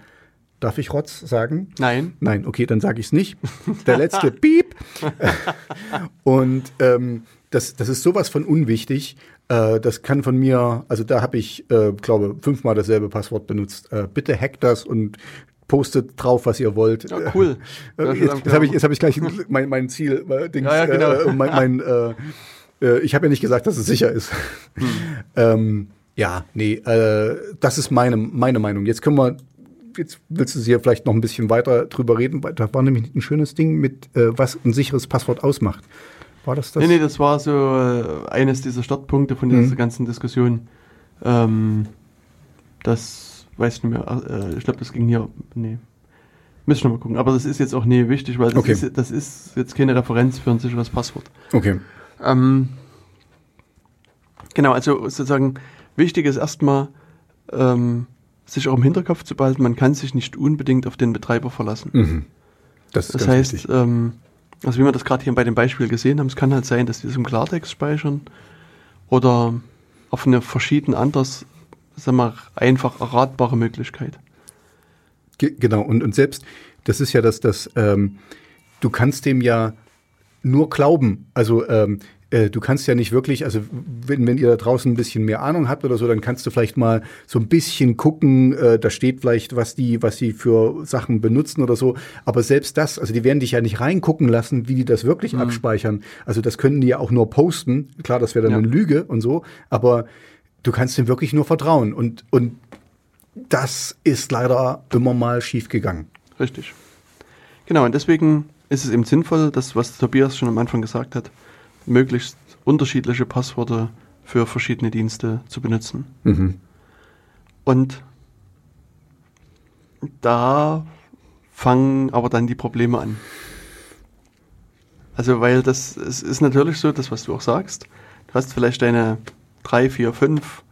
Darf ich Rotz sagen? Nein. Nein, okay, dann sage ich es nicht. Der letzte Piep. Und ähm, das, das ist sowas von unwichtig. Äh, das kann von mir, also da habe ich, äh, glaube fünfmal dasselbe Passwort benutzt. Äh, bitte hackt das und postet drauf, was ihr wollt. Ja, cool. Äh, jetzt habe ich, jetzt hab ich gleich mein, mein Ziel, äh, Dings, ja, ja, genau. Äh, mein, mein äh, ich habe ja nicht gesagt, dass es sicher ist. Hm. ähm, ja, nee, äh, das ist meine, meine Meinung. Jetzt können wir jetzt willst du hier vielleicht noch ein bisschen weiter drüber reden, weil da war nämlich ein schönes Ding mit, äh, was ein sicheres Passwort ausmacht. War das das? Nee, nee, das war so äh, eines dieser Startpunkte von dieser mhm. ganzen Diskussion. Ähm, das weiß ich nicht mehr. Äh, ich glaube, das ging hier. Nee. Müssen wir mal gucken. Aber das ist jetzt auch nie wichtig, weil das, okay. ist, das ist jetzt keine Referenz für ein sicheres Passwort. Okay. Ähm, genau, also sozusagen wichtig ist erstmal, ähm, sich auch im Hinterkopf zu behalten, man kann sich nicht unbedingt auf den Betreiber verlassen. Mhm. Das, das heißt, ähm, also wie wir das gerade hier bei dem Beispiel gesehen haben, es kann halt sein, dass die das im Klartext speichern oder auf eine verschieden anders, sagen wir, einfach erratbare Möglichkeit. Ge genau, und, und selbst, das ist ja das, das ähm, du kannst dem ja nur glauben. Also ähm, äh, du kannst ja nicht wirklich, also wenn, wenn ihr da draußen ein bisschen mehr Ahnung habt oder so, dann kannst du vielleicht mal so ein bisschen gucken, äh, da steht vielleicht, was die, was die für Sachen benutzen oder so. Aber selbst das, also die werden dich ja nicht reingucken lassen, wie die das wirklich mhm. abspeichern. Also das könnten die ja auch nur posten. Klar, das wäre dann ja. eine Lüge und so, aber du kannst dem wirklich nur vertrauen. Und, und das ist leider immer mal schief gegangen. Richtig. Genau, und deswegen ist es eben sinnvoll, das, was Tobias schon am Anfang gesagt hat, möglichst unterschiedliche Passwörter für verschiedene Dienste zu benutzen. Mhm. Und da fangen aber dann die Probleme an. Also, weil das es ist natürlich so, das, was du auch sagst. Du hast vielleicht deine drei, vier, fünf,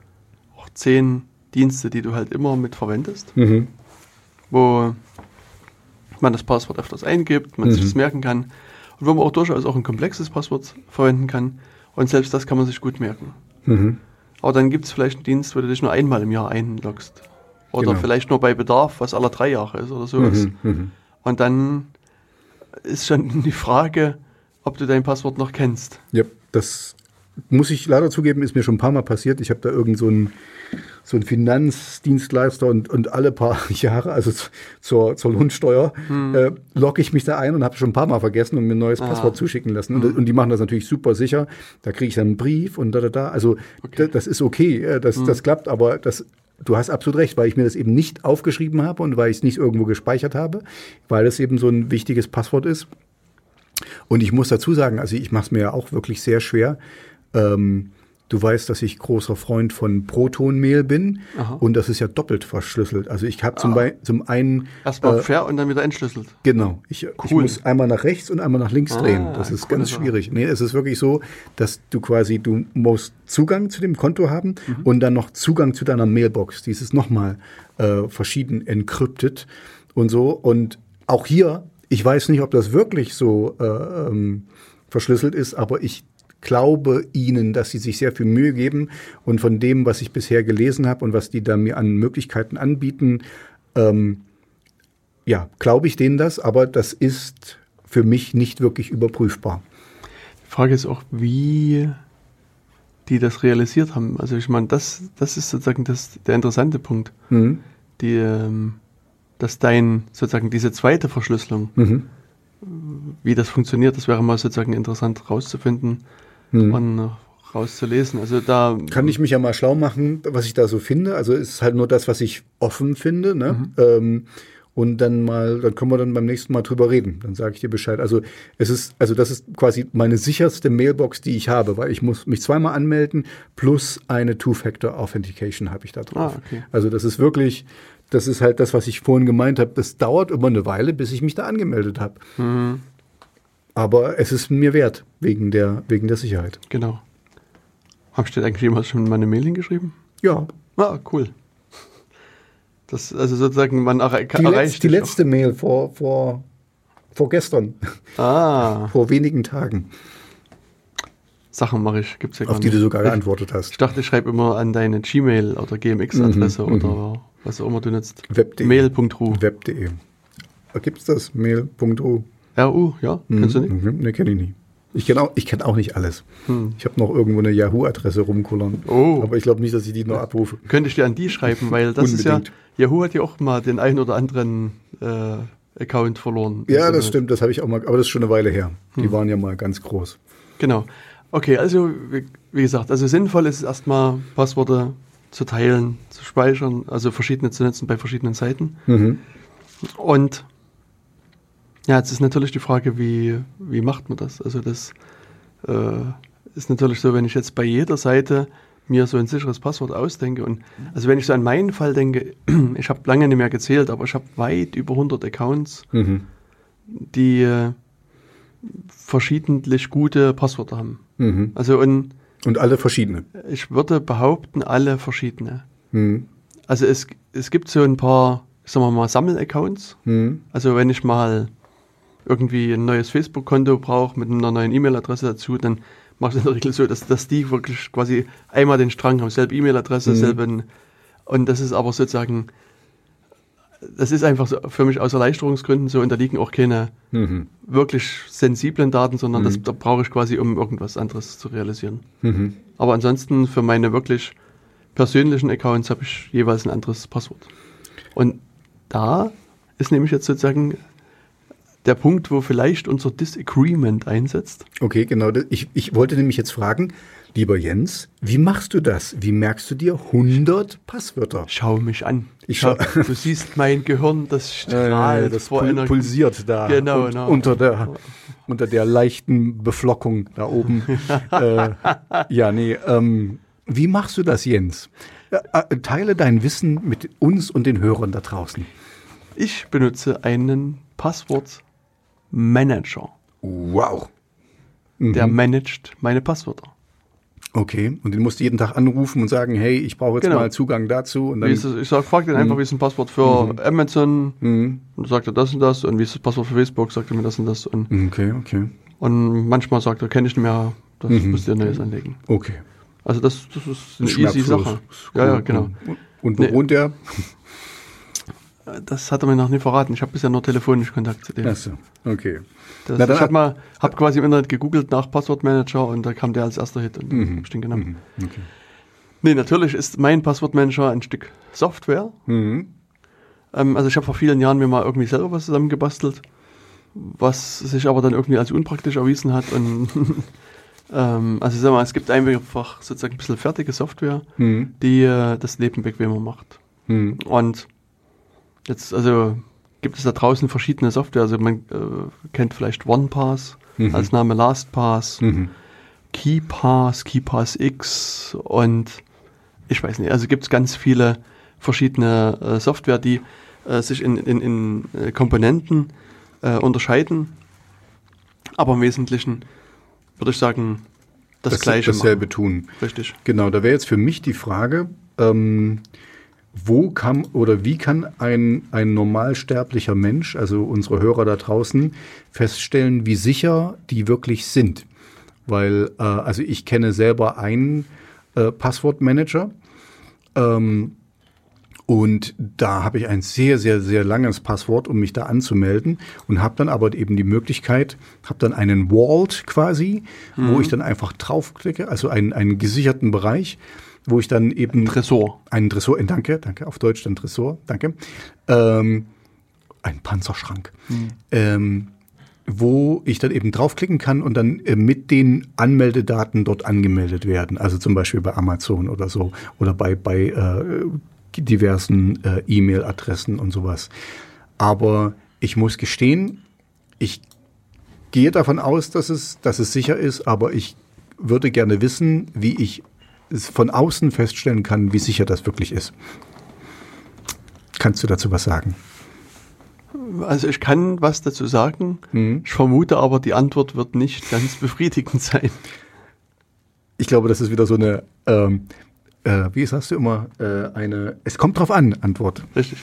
auch zehn Dienste, die du halt immer mit verwendest, mhm. wo man das Passwort öfters eingibt, man mhm. sich das merken kann und wo man auch durchaus auch ein komplexes Passwort verwenden kann. Und selbst das kann man sich gut merken. Mhm. Aber dann gibt es vielleicht einen Dienst, wo du dich nur einmal im Jahr einloggst. Oder genau. vielleicht nur bei Bedarf, was alle drei Jahre ist oder sowas. Mhm, mhm. Und dann ist schon die Frage, ob du dein Passwort noch kennst. Ja, das muss ich leider zugeben, ist mir schon ein paar Mal passiert. Ich habe da irgend so ein so ein Finanzdienstleister und, und alle paar Jahre, also zur, zur Lohnsteuer, hm. äh, logge ich mich da ein und habe schon ein paar Mal vergessen und mir ein neues ah. Passwort zuschicken lassen. Und, hm. und, die machen das natürlich super sicher. Da kriege ich dann einen Brief und da, da, da. Also okay. das ist okay, äh, das, hm. das klappt, aber das, du hast absolut recht, weil ich mir das eben nicht aufgeschrieben habe und weil ich es nicht irgendwo gespeichert habe, weil es eben so ein wichtiges Passwort ist. Und ich muss dazu sagen, also ich mache es mir ja auch wirklich sehr schwer. Ähm, Du weißt, dass ich großer Freund von Protonmehl bin Aha. und das ist ja doppelt verschlüsselt. Also ich habe zum, ah. zum einen erstmal äh, fair und dann wieder entschlüsselt. Genau. Ich, cool. ich, muss einmal nach rechts und einmal nach links ah, drehen. Das ist cool, ganz schwierig. Nee, es ist wirklich so, dass du quasi du musst Zugang zu dem Konto haben mhm. und dann noch Zugang zu deiner Mailbox. Dies ist nochmal äh, verschieden encrypted und so und auch hier, ich weiß nicht, ob das wirklich so äh, ähm, verschlüsselt ist, aber ich glaube ihnen, dass sie sich sehr viel Mühe geben und von dem, was ich bisher gelesen habe und was die da mir an Möglichkeiten anbieten, ähm, ja, glaube ich denen das, aber das ist für mich nicht wirklich überprüfbar. Die Frage ist auch, wie die das realisiert haben. Also ich meine, das, das ist sozusagen das, der interessante Punkt. Mhm. Die, ähm, dass dein, sozusagen diese zweite Verschlüsselung, mhm. wie das funktioniert, das wäre mal sozusagen interessant herauszufinden hm. und rauszulesen. Also da kann ich mich ja mal schlau machen, was ich da so finde. Also es ist halt nur das, was ich offen finde. Ne? Mhm. Ähm, und dann mal, dann können wir dann beim nächsten Mal drüber reden. Dann sage ich dir Bescheid. Also es ist, also das ist quasi meine sicherste Mailbox, die ich habe, weil ich muss mich zweimal anmelden plus eine Two-Factor-Authentication habe ich da drauf. Ah, okay. Also das ist wirklich, das ist halt das, was ich vorhin gemeint habe. Das dauert immer eine Weile, bis ich mich da angemeldet habe. Mhm. Aber es ist mir wert, wegen der, wegen der Sicherheit. Genau. Hast du eigentlich jemals schon meine Mail hingeschrieben? Ja. Ah, cool. Das, also sozusagen, man er die erreicht. die letzte auch. Mail vor, vor, vor gestern. Ah. vor wenigen Tagen. Sachen mache ich, gibt's ja gar Auf die nicht. du sogar geantwortet hast. Ich dachte, ich schreibe immer an deine Gmail- oder GMX-Adresse mhm, oder mhm. was auch immer du nutzt. Web.de. Mail.ru. Web.de. Gibt es das? Mail.ru. RU, ja? Mhm. Kennst du nicht? Mhm. Ne, kenne ich nicht. Ich kenne auch, kenn auch nicht alles. Hm. Ich habe noch irgendwo eine Yahoo-Adresse rumkullern. Oh. Aber ich glaube nicht, dass ich die noch abrufe. Könnte ich dir an die schreiben, weil das ist ja, Yahoo hat ja auch mal den einen oder anderen äh, Account verloren. Ja, das stimmt, das habe ich auch mal, aber das ist schon eine Weile her. Die hm. waren ja mal ganz groß. Genau. Okay, also wie, gesagt, also sinnvoll ist es erstmal, Passworte zu teilen, zu speichern, also verschiedene zu nutzen bei verschiedenen Seiten. Mhm. Und ja, jetzt ist natürlich die Frage, wie, wie macht man das? Also das äh, ist natürlich so, wenn ich jetzt bei jeder Seite mir so ein sicheres Passwort ausdenke und also wenn ich so an meinen Fall denke, ich habe lange nicht mehr gezählt, aber ich habe weit über 100 Accounts, mhm. die äh, verschiedentlich gute Passwörter haben. Mhm. Also und und alle verschiedene. Ich würde behaupten, alle verschiedene. Mhm. Also es, es gibt so ein paar, sagen wir mal, Sammelaccounts. Mhm. Also wenn ich mal irgendwie ein neues Facebook-Konto brauche mit einer neuen E-Mail-Adresse dazu, dann mache ich es in der Regel so, dass, dass die wirklich quasi einmal den Strang haben, selbe E-Mail-Adresse, mhm. selben. Und das ist aber sozusagen, das ist einfach so für mich aus Erleichterungsgründen so und da liegen auch keine mhm. wirklich sensiblen Daten, sondern mhm. das da brauche ich quasi, um irgendwas anderes zu realisieren. Mhm. Aber ansonsten für meine wirklich persönlichen Accounts habe ich jeweils ein anderes Passwort. Und da ist nämlich jetzt sozusagen der Punkt, wo vielleicht unser Disagreement einsetzt. Okay, genau. Ich, ich wollte nämlich jetzt fragen, lieber Jens, wie machst du das? Wie merkst du dir 100 Passwörter? Schau mich an. Ich schau, du siehst mein Gehirn, das strahlt äh, das vor pul pulsiert da genau, und, genau. unter der unter der leichten Beflockung da oben. äh, ja, nee. Ähm, wie machst du das, Jens? Äh, äh, teile dein Wissen mit uns und den Hörern da draußen. Ich benutze einen Passwort Manager. Wow. Mhm. Der managt meine Passwörter. Okay, und den musst du jeden Tag anrufen und sagen, hey, ich brauche jetzt genau. mal Zugang dazu. Und dann es, ich sag, frag den mhm. einfach, wie ist ein Passwort für mhm. Amazon? Mhm. Und sagt er das und das. Und wie ist das Passwort für Facebook? Sagt er mir das und das. Und, okay, okay. Und manchmal sagt er, kenne ich nicht mehr, das mhm. müsst ihr Neues anlegen. Okay. Also das, das ist eine easy Sache. Ja, ja, genau. Und, und wo nee. wohnt der? Das hat er mir noch nie verraten. Ich habe bisher nur telefonisch Kontakt zu dem. Achso, okay. Das, ich habe mal, hab quasi im Internet gegoogelt nach Passwortmanager und da kam der als erster Hit und mhm. ich den genommen. Mhm. Okay. Nee, natürlich ist mein Passwortmanager ein Stück Software. Mhm. Ähm, also ich habe vor vielen Jahren mir mal irgendwie selber was zusammengebastelt, was sich aber dann irgendwie als unpraktisch erwiesen hat und ähm, also sag mal, es gibt einfach sozusagen ein bisschen fertige Software, mhm. die äh, das Leben bequemer macht. Mhm. Und jetzt, also gibt es da draußen verschiedene Software. Also man äh, kennt vielleicht OnePass mhm. als Name LastPass, mhm. KeyPass, KeyPass X und ich weiß nicht, also gibt es ganz viele verschiedene äh, Software, die äh, sich in, in, in äh, Komponenten äh, unterscheiden, aber im Wesentlichen würde ich sagen, das, das Gleiche. Dasselbe machen. tun. Richtig. Genau, da wäre jetzt für mich die Frage, ähm, wo kann oder wie kann ein, ein normalsterblicher Mensch, also unsere Hörer da draußen, feststellen, wie sicher die wirklich sind? Weil, äh, also ich kenne selber einen äh, Passwortmanager ähm, und da habe ich ein sehr, sehr, sehr langes Passwort, um mich da anzumelden und habe dann aber eben die Möglichkeit, habe dann einen Vault quasi, mhm. wo ich dann einfach draufklicke, also einen, einen gesicherten Bereich wo ich dann eben. Tresor. Einen Tresor, äh, danke, danke, auf Deutsch dann Tresor, danke. Ähm, ein Panzerschrank. Hm. Ähm, wo ich dann eben draufklicken kann und dann äh, mit den Anmeldedaten dort angemeldet werden. Also zum Beispiel bei Amazon oder so oder bei, bei äh, diversen äh, E-Mail-Adressen und sowas. Aber ich muss gestehen, ich gehe davon aus, dass es, dass es sicher ist, aber ich würde gerne wissen, wie ich von außen feststellen kann, wie sicher das wirklich ist. Kannst du dazu was sagen? Also ich kann was dazu sagen. Mhm. Ich vermute aber, die Antwort wird nicht ganz befriedigend sein. Ich glaube, das ist wieder so eine, ähm, äh, wie sagst du immer, äh, eine, es kommt drauf an, Antwort. Richtig.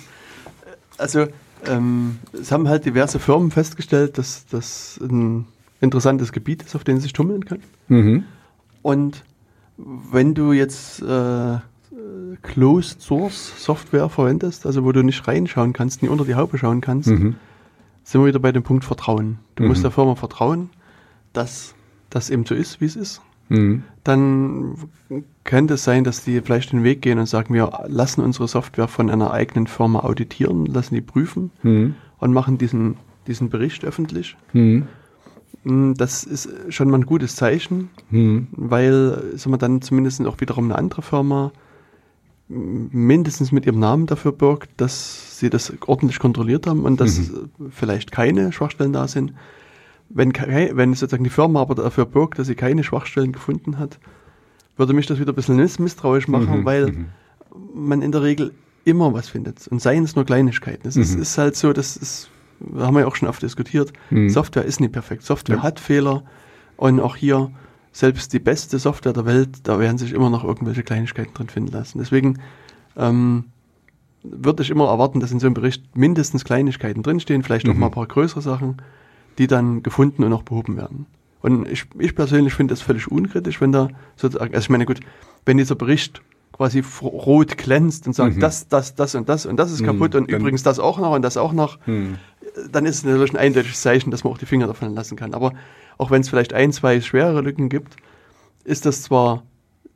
Also ähm, es haben halt diverse Firmen festgestellt, dass das ein interessantes Gebiet ist, auf dem sie sich tummeln können. Mhm. Und wenn du jetzt äh, Closed Source Software verwendest, also wo du nicht reinschauen kannst, nie unter die Haube schauen kannst, mhm. sind wir wieder bei dem Punkt Vertrauen. Du mhm. musst der Firma vertrauen, dass das eben so ist, wie es ist. Mhm. Dann könnte es sein, dass die vielleicht den Weg gehen und sagen, wir lassen unsere Software von einer eigenen Firma auditieren, lassen die prüfen mhm. und machen diesen, diesen Bericht öffentlich. Hm, das ist schon mal ein gutes Zeichen, hm. weil sagen wir, dann zumindest auch wiederum eine andere Firma mindestens mit ihrem Namen dafür birgt, dass sie das ordentlich kontrolliert haben und dass mhm. vielleicht keine Schwachstellen da sind. Wenn, wenn sozusagen die Firma aber dafür birgt, dass sie keine Schwachstellen gefunden hat, würde mich das wieder ein bisschen misstrauisch machen, mhm. weil mhm. man in der Regel immer was findet. Und seien es nur Kleinigkeiten. Es ist, mhm. ist, halt so, das ist haben wir ja auch schon oft diskutiert, mhm. Software ist nicht perfekt. Software ja. hat Fehler und auch hier, selbst die beste Software der Welt, da werden sich immer noch irgendwelche Kleinigkeiten drin finden lassen. Deswegen ähm, würde ich immer erwarten, dass in so einem Bericht mindestens Kleinigkeiten drinstehen, vielleicht mhm. auch mal ein paar größere Sachen, die dann gefunden und auch behoben werden. Und ich, ich persönlich finde das völlig unkritisch, wenn da sozusagen, also ich meine, gut, wenn dieser Bericht quasi rot glänzt und sagt, mhm. das, das, das und das und das ist mhm. kaputt und übrigens das auch noch und das auch noch, mhm dann ist es natürlich ein eindeutiges Zeichen, dass man auch die Finger davon lassen kann. Aber auch wenn es vielleicht ein, zwei schwere Lücken gibt, ist das zwar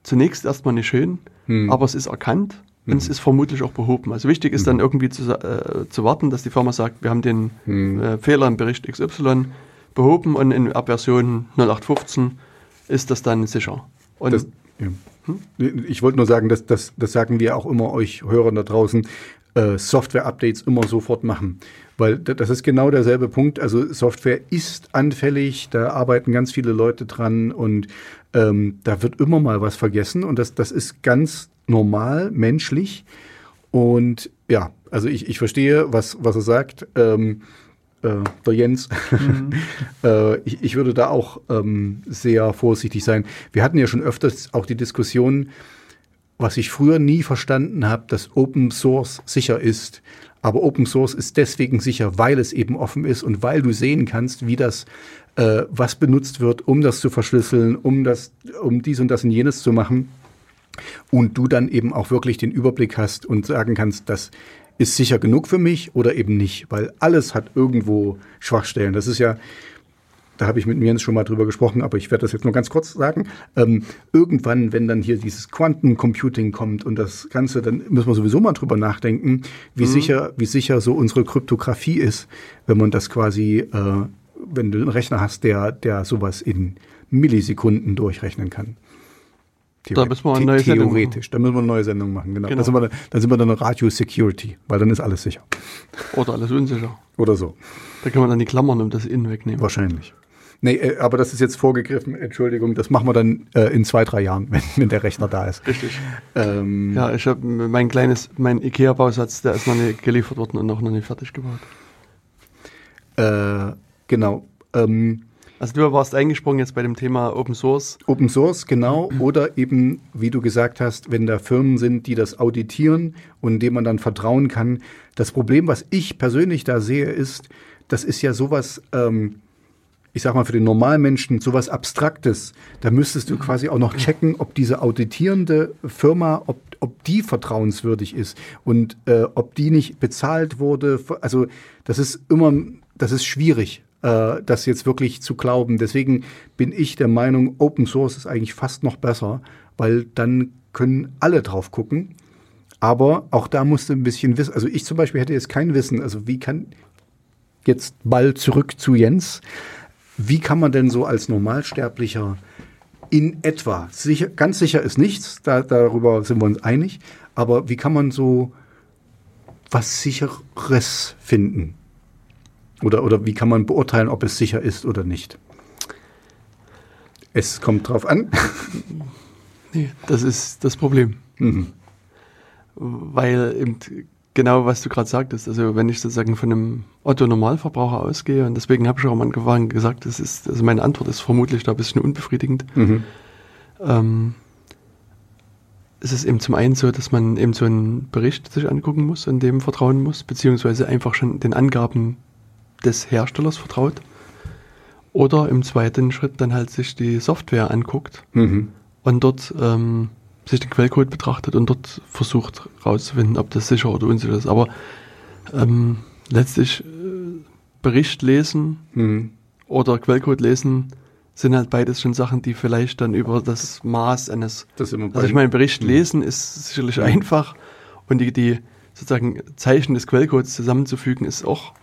zunächst erstmal nicht schön, hm. aber es ist erkannt und hm. es ist vermutlich auch behoben. Also wichtig ist hm. dann irgendwie zu, äh, zu warten, dass die Firma sagt, wir haben den hm. äh, Fehler im Bericht XY behoben und in Abversion 0815 ist das dann sicher. Und das, ja. hm? Ich wollte nur sagen, dass, dass, das sagen wir auch immer euch Hörern da draußen, äh, Software-Updates immer sofort machen. Weil das ist genau derselbe Punkt. Also Software ist anfällig, da arbeiten ganz viele Leute dran und ähm, da wird immer mal was vergessen und das, das ist ganz normal, menschlich. Und ja, also ich, ich verstehe, was, was er sagt. Ähm, äh, der Jens. Mhm. äh, ich, ich würde da auch ähm, sehr vorsichtig sein. Wir hatten ja schon öfters auch die Diskussion, was ich früher nie verstanden habe, dass Open Source sicher ist. Aber Open Source ist deswegen sicher, weil es eben offen ist und weil du sehen kannst, wie das, äh, was benutzt wird, um das zu verschlüsseln, um das, um dies und das und jenes zu machen. Und du dann eben auch wirklich den Überblick hast und sagen kannst, dass ist sicher genug für mich oder eben nicht, weil alles hat irgendwo Schwachstellen. Das ist ja, da habe ich mit Jens schon mal drüber gesprochen, aber ich werde das jetzt nur ganz kurz sagen. Ähm, irgendwann, wenn dann hier dieses Quantencomputing kommt und das Ganze, dann müssen wir sowieso mal drüber nachdenken, wie mhm. sicher, wie sicher so unsere Kryptographie ist, wenn man das quasi, äh, wenn du einen Rechner hast, der, der sowas in Millisekunden durchrechnen kann. Da müssen wir eine neue Theoretisch, da müssen wir eine neue Sendung machen, genau. genau. Da, sind wir, da sind wir dann Radio Security, weil dann ist alles sicher. Oder alles unsicher. Oder so. Da kann man dann die Klammern um das Innen wegnehmen. Wahrscheinlich. Nee, äh, aber das ist jetzt vorgegriffen, Entschuldigung, das machen wir dann äh, in zwei, drei Jahren, wenn, wenn der Rechner da ist. Richtig. Ähm, ja, ich habe mein kleines, mein IKEA-Bausatz, der ist noch nicht geliefert worden und auch noch nicht fertig gebaut. Äh, genau. Ähm, also du warst eingesprungen jetzt bei dem Thema Open Source. Open Source, genau. Oder eben, wie du gesagt hast, wenn da Firmen sind, die das auditieren und dem man dann vertrauen kann. Das Problem, was ich persönlich da sehe, ist, das ist ja sowas, ähm, ich sag mal, für den Normalmenschen sowas Abstraktes. Da müsstest du quasi auch noch checken, ob diese auditierende Firma, ob, ob die vertrauenswürdig ist und äh, ob die nicht bezahlt wurde. Also das ist immer, das ist schwierig äh, das jetzt wirklich zu glauben. Deswegen bin ich der Meinung, Open Source ist eigentlich fast noch besser, weil dann können alle drauf gucken. Aber auch da musst du ein bisschen wissen. Also ich zum Beispiel hätte jetzt kein Wissen. Also wie kann jetzt bald zurück zu Jens? Wie kann man denn so als Normalsterblicher in etwa, sicher, ganz sicher ist nichts, da, darüber sind wir uns einig, aber wie kann man so was Sicheres finden? Oder, oder wie kann man beurteilen, ob es sicher ist oder nicht? Es kommt drauf an. Nee, das ist das Problem. Mhm. Weil eben genau, was du gerade sagtest, also wenn ich sozusagen von einem Otto-Normalverbraucher ausgehe, und deswegen habe ich auch am Anfang gesagt, das ist, also meine Antwort ist vermutlich da ein bisschen unbefriedigend. Mhm. Ähm, es ist eben zum einen so, dass man eben so einen Bericht sich angucken muss, in dem vertrauen muss, beziehungsweise einfach schon den Angaben des Herstellers vertraut. Oder im zweiten Schritt dann halt sich die Software anguckt mhm. und dort ähm, sich den Quellcode betrachtet und dort versucht herauszufinden, ob das sicher oder unsicher ist. Aber ähm, letztlich äh, Bericht lesen mhm. oder Quellcode lesen sind halt beides schon Sachen, die vielleicht dann über das Maß eines. Das also ich meine, Bericht mhm. lesen ist sicherlich einfach und die, die sozusagen Zeichen des Quellcodes zusammenzufügen ist auch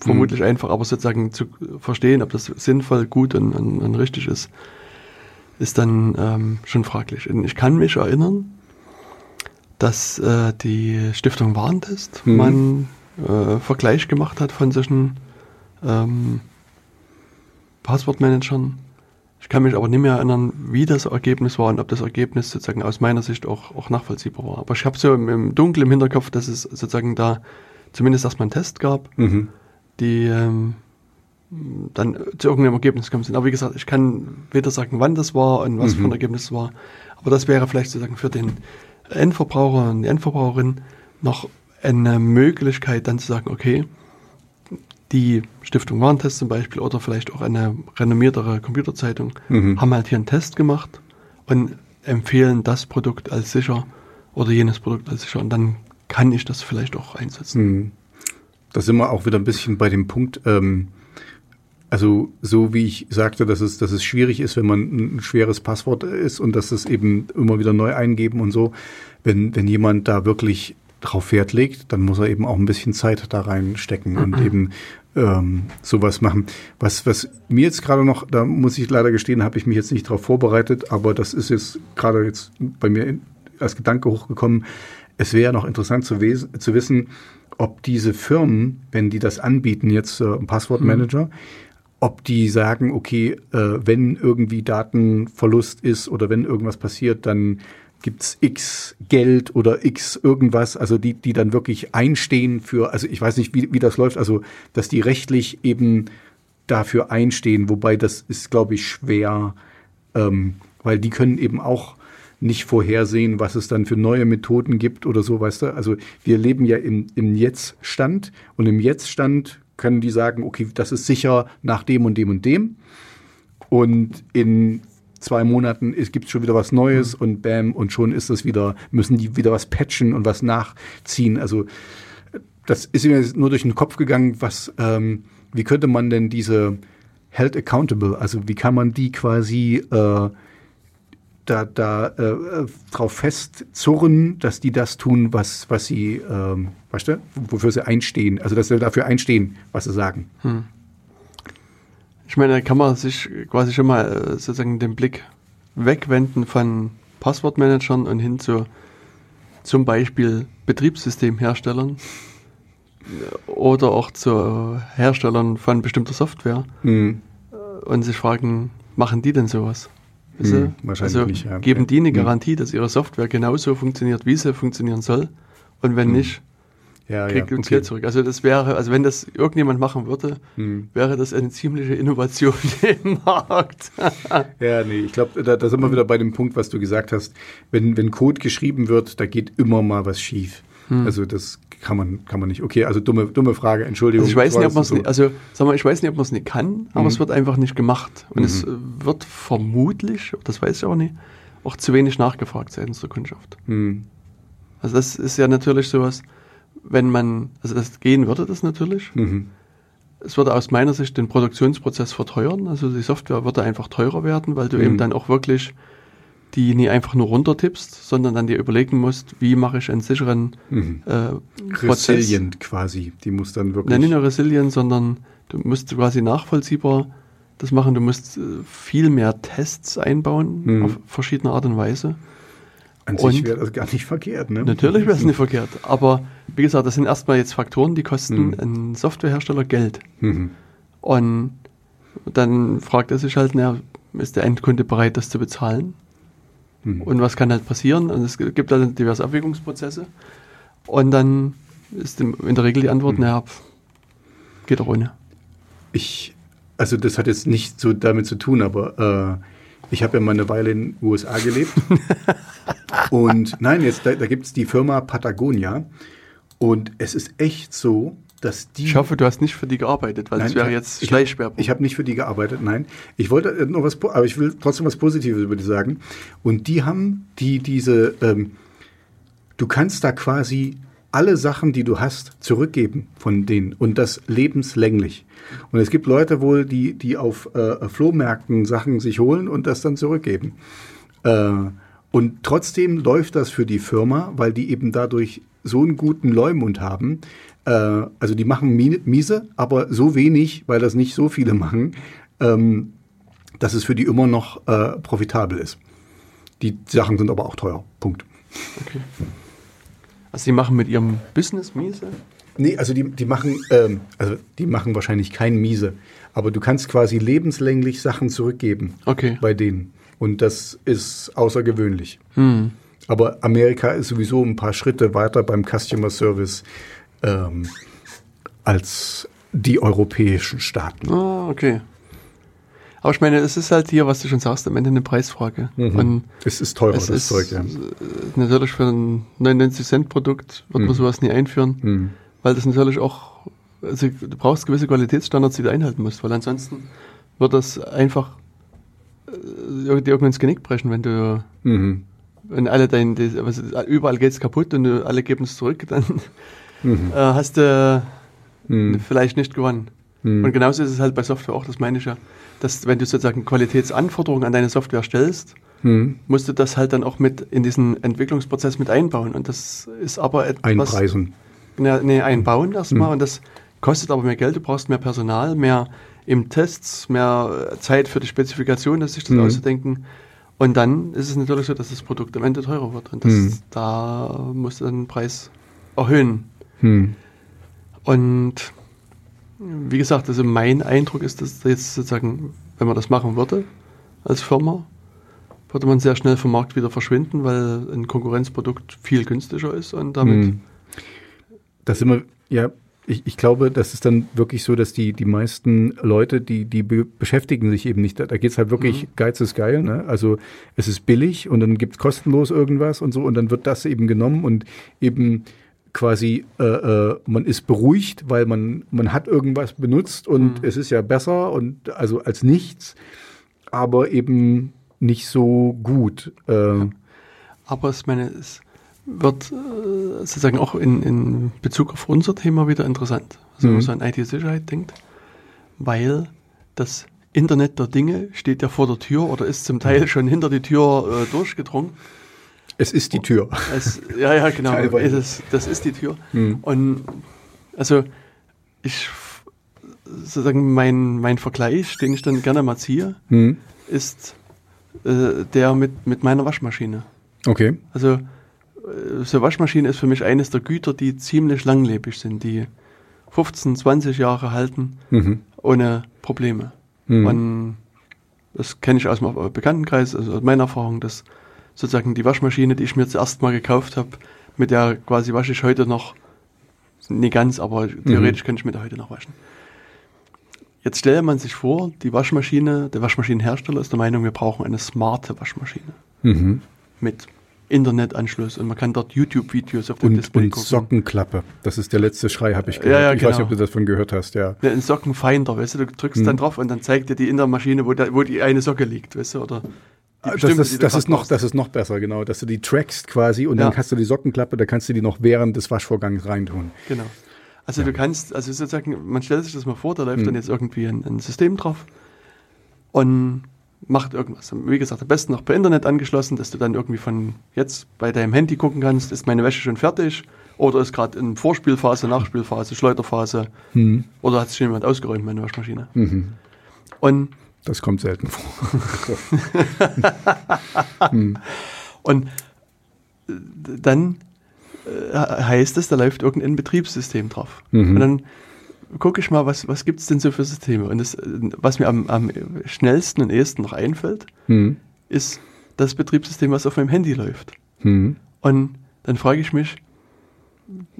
vermutlich mhm. einfach, aber sozusagen zu verstehen, ob das sinnvoll, gut und, und, und richtig ist, ist dann ähm, schon fraglich. Und ich kann mich erinnern, dass äh, die Stiftung Warentest mhm. man äh, Vergleich gemacht hat von solchen ähm, Passwortmanagern. Ich kann mich aber nicht mehr erinnern, wie das Ergebnis war und ob das Ergebnis sozusagen aus meiner Sicht auch, auch nachvollziehbar war. Aber ich habe so im, im Dunkel im Hinterkopf, dass es sozusagen da zumindest erstmal einen Test gab. Mhm die ähm, dann zu irgendeinem Ergebnis gekommen sind. Aber wie gesagt, ich kann weder sagen, wann das war und was mhm. für ein mhm. Ergebnis war. Aber das wäre vielleicht sozusagen für den Endverbraucher und die Endverbraucherin noch eine Möglichkeit, dann zu sagen, okay, die Stiftung Warentest zum Beispiel oder vielleicht auch eine renommiertere Computerzeitung mhm. haben halt hier einen Test gemacht und empfehlen das Produkt als sicher oder jenes Produkt als sicher und dann kann ich das vielleicht auch einsetzen. Mhm. Da sind wir auch wieder ein bisschen bei dem Punkt, ähm, also so wie ich sagte, dass es, dass es schwierig ist, wenn man ein schweres Passwort ist und dass es eben immer wieder neu eingeben und so. Wenn, wenn jemand da wirklich drauf Wert legt, dann muss er eben auch ein bisschen Zeit da reinstecken und mhm. eben ähm, sowas machen. Was, was mir jetzt gerade noch, da muss ich leider gestehen, habe ich mich jetzt nicht darauf vorbereitet, aber das ist jetzt gerade jetzt bei mir als Gedanke hochgekommen. Es wäre noch interessant zu, zu wissen, ob diese Firmen, wenn die das anbieten, jetzt äh, Passwortmanager, mhm. Ob die sagen, okay, äh, wenn irgendwie Datenverlust ist oder wenn irgendwas passiert, dann gibt's X Geld oder X irgendwas, also die, die dann wirklich einstehen für, also ich weiß nicht, wie, wie das läuft, also dass die rechtlich eben dafür einstehen, wobei das ist, glaube ich, schwer, ähm, weil die können eben auch nicht vorhersehen, was es dann für neue Methoden gibt oder so, weißt du? Also wir leben ja im, im Jetzt-Stand und im Jetzt-Stand können die sagen, okay, das ist sicher nach dem und dem und dem. Und in zwei Monaten gibt es schon wieder was Neues mhm. und bam, und schon ist das wieder, müssen die wieder was patchen und was nachziehen. Also das ist mir nur durch den Kopf gegangen, was, ähm, wie könnte man denn diese held accountable, also wie kann man die quasi äh, da, da äh, drauf festzurren, dass die das tun, was, was sie, ähm, weißt du, wofür sie einstehen, also dass sie dafür einstehen, was sie sagen. Hm. Ich meine, da kann man sich quasi schon mal äh, sozusagen den Blick wegwenden von Passwortmanagern und hin zu zum Beispiel Betriebssystemherstellern oder auch zu Herstellern von bestimmter Software mhm. und sich fragen, machen die denn sowas? Mhm, also nicht, ja. geben die eine hm. Garantie, dass ihre Software genauso funktioniert, wie sie funktionieren soll? Und wenn mhm. nicht, ja, kriegt ja, uns okay. Geld zurück. Also das wäre, also wenn das irgendjemand machen würde, hm. wäre das eine ziemliche Innovation im Markt. ja, nee, ich glaube, da, da, sind wir wieder bei dem Punkt, was du gesagt hast. Wenn, wenn Code geschrieben wird, da geht immer mal was schief. Hm. Also das kann man, kann man nicht. Okay, also dumme, dumme Frage, Entschuldigung. Also ich weiß nicht, ob man es so. also sag mal, ich weiß nicht, ob man es nicht kann, aber mhm. es wird einfach nicht gemacht. Und mhm. es wird vermutlich, das weiß ich auch nicht, auch zu wenig nachgefragt seitens der Kundschaft. Mhm. Also das ist ja natürlich sowas, wenn man, also das gehen würde das natürlich. Mhm. Es würde aus meiner Sicht den Produktionsprozess verteuern. Also die Software würde einfach teurer werden, weil du mhm. eben dann auch wirklich die nie einfach nur runtertippst, sondern dann dir überlegen musst, wie mache ich einen sicheren mhm. äh, Prozess. Resilient quasi. Die muss dann wirklich. Nein, nicht nur resilient, sondern du musst quasi nachvollziehbar das machen. Du musst äh, viel mehr Tests einbauen mhm. auf verschiedene Art und Weise. An sich wäre das gar nicht verkehrt, ne? Natürlich wäre es nicht verkehrt. Aber wie gesagt, das sind erstmal jetzt Faktoren, die kosten mhm. einen Softwarehersteller Geld. Mhm. Und dann fragt er sich halt, na, ist der Endkunde bereit, das zu bezahlen? Mhm. Und was kann halt passieren? Und es gibt halt diverse Abwägungsprozesse. Und dann ist in der Regel die Antwort, mhm. naja, geht auch ohne. Ich, also das hat jetzt nicht so damit zu tun, aber äh, ich habe ja mal eine Weile in den USA gelebt. und nein, jetzt da, da gibt es die Firma Patagonia. Und es ist echt so, dass die. Ich hoffe, du hast nicht für die gearbeitet, weil nein, das wäre jetzt Schleichwerbung. Ich habe hab nicht für die gearbeitet, nein. Ich wollte äh, noch was, aber ich will trotzdem was Positives über die sagen. Und die haben die diese, ähm, du kannst da quasi alle Sachen, die du hast, zurückgeben von denen und das lebenslänglich. Und es gibt Leute wohl, die, die auf äh, Flohmärkten Sachen sich holen und das dann zurückgeben. Äh, und trotzdem läuft das für die Firma, weil die eben dadurch so einen guten Leumund haben. Äh, also die machen miese, aber so wenig, weil das nicht so viele machen, ähm, dass es für die immer noch äh, profitabel ist. Die Sachen sind aber auch teuer. Punkt. Okay. Also die machen mit ihrem Business miese? Nee, also die, die machen, ähm, also die machen wahrscheinlich kein miese, aber du kannst quasi lebenslänglich Sachen zurückgeben okay. bei denen. Und das ist außergewöhnlich. Hm. Aber Amerika ist sowieso ein paar Schritte weiter beim Customer Service ähm, als die europäischen Staaten. Ah, okay. Aber ich meine, es ist halt hier, was du schon sagst, am Ende eine Preisfrage. Mhm. Und es ist teurer, es das ist Zeug, ja. Natürlich für ein 99-Cent-Produkt wird mhm. man sowas nie einführen, mhm. weil das natürlich auch, also du brauchst gewisse Qualitätsstandards, die du einhalten musst, weil ansonsten wird das einfach äh, dir irgendwann ins Genick brechen, wenn du, mhm. wenn alle dein, also überall geht's kaputt und du alle geben es zurück, dann mhm. äh, hast du mhm. vielleicht nicht gewonnen. Mhm. Und genauso ist es halt bei Software auch, das meine ich ja dass wenn du sozusagen Qualitätsanforderungen an deine Software stellst, hm. musst du das halt dann auch mit in diesen Entwicklungsprozess mit einbauen. Und das ist aber etwas. Einpreisen. Ne, nee, einbauen erstmal. Hm. Und das kostet aber mehr Geld. Du brauchst mehr Personal, mehr im Tests, mehr Zeit für die Spezifikation, dass sich das hm. auszudenken. Und dann ist es natürlich so, dass das Produkt am Ende teurer wird. Und das, hm. da musst du dann den Preis erhöhen. Hm. Und wie gesagt, also mein Eindruck ist, dass jetzt sozusagen, wenn man das machen würde als Firma, würde man sehr schnell vom Markt wieder verschwinden, weil ein Konkurrenzprodukt viel günstiger ist und damit. Hm. Das immer, ja, ich, ich, glaube, das ist dann wirklich so, dass die, die meisten Leute, die, die be beschäftigen sich eben nicht. Da, da geht es halt wirklich, mhm. Geiz ist geil. Ne? Also es ist billig und dann gibt es kostenlos irgendwas und so und dann wird das eben genommen und eben quasi, äh, äh, man ist beruhigt, weil man, man hat irgendwas benutzt und mhm. es ist ja besser und also als nichts, aber eben nicht so gut. Äh. Aber ich meine, es, wird äh, sozusagen auch in, in Bezug auf unser Thema wieder interessant. Also wenn man so an IT-Sicherheit denkt, weil das Internet der Dinge steht ja vor der Tür oder ist zum Teil schon hinter die Tür äh, durchgedrungen. Es ist die Tür. Es, ja, ja, genau. Teilweise. Das, ist die Tür. Hm. Und also ich sozusagen mein, mein Vergleich, den ich dann gerne mal ziehe, Hm. ist äh, der mit, mit meiner Waschmaschine. Okay. Also äh, so Waschmaschine ist für mich eines der Güter, die ziemlich langlebig sind, die 15, 20 Jahre halten Mhm. ohne Probleme. Mhm. Und das kenne ich aus meinem Bekanntenkreis, also aus meiner Erfahrung, dass sozusagen die Waschmaschine, die ich mir zuerst mal gekauft habe, mit der quasi wasche ich heute noch, nie ganz, aber theoretisch könnte ich mit der heute noch waschen. Jetzt stelle man sich vor, die Waschmaschine, der Waschmaschinenhersteller ist der Meinung, wir brauchen eine smarte Waschmaschine Mhm. mit Internetanschluss und man kann dort YouTube-Videos auf dem Und, Display und gucken. Sockenklappe. Das ist der letzte Schrei, habe ich Ja, gehört. ja, ich weiß nicht, genau. ob du davon gehört hast, ja. Ja, ein Sockenfinder, weißt du, du drückst Mhm. dann drauf und dann zeigt dir die in der Maschine, wo, da, wo die eine Socke liegt, weißt du, oder die Das, bestimmte, die ist, das, ist noch, das ist noch besser, genau. Dass du die trackst quasi und dann Ja. hast du die Sockenklappe, da kannst du die noch während des Waschvorgangs reintun. Genau. Also du kannst, also sozusagen, man stellt sich das mal vor, da läuft Mhm. dann jetzt irgendwie ein, ein System drauf und macht irgendwas. Wie gesagt, am besten noch per Internet angeschlossen, dass du dann irgendwie von jetzt bei deinem Handy gucken kannst, ist meine Wäsche schon fertig oder ist gerade in Vorspielphase, Nachspielphase, Schleuderphase Mhm. oder hat sich schon jemand ausgeräumt, meine Waschmaschine. Mhm. Und Das kommt selten vor. Und äh, dann äh, heißt es, da läuft irgendein Betriebssystem drauf. Mhm. Und dann gucke ich mal, was, was gibt es denn so für Systeme? Und das, was mir am, am schnellsten und ehesten noch einfällt, Mhm. ist das Betriebssystem, was auf meinem Handy läuft. Mhm. Und dann frage ich mich,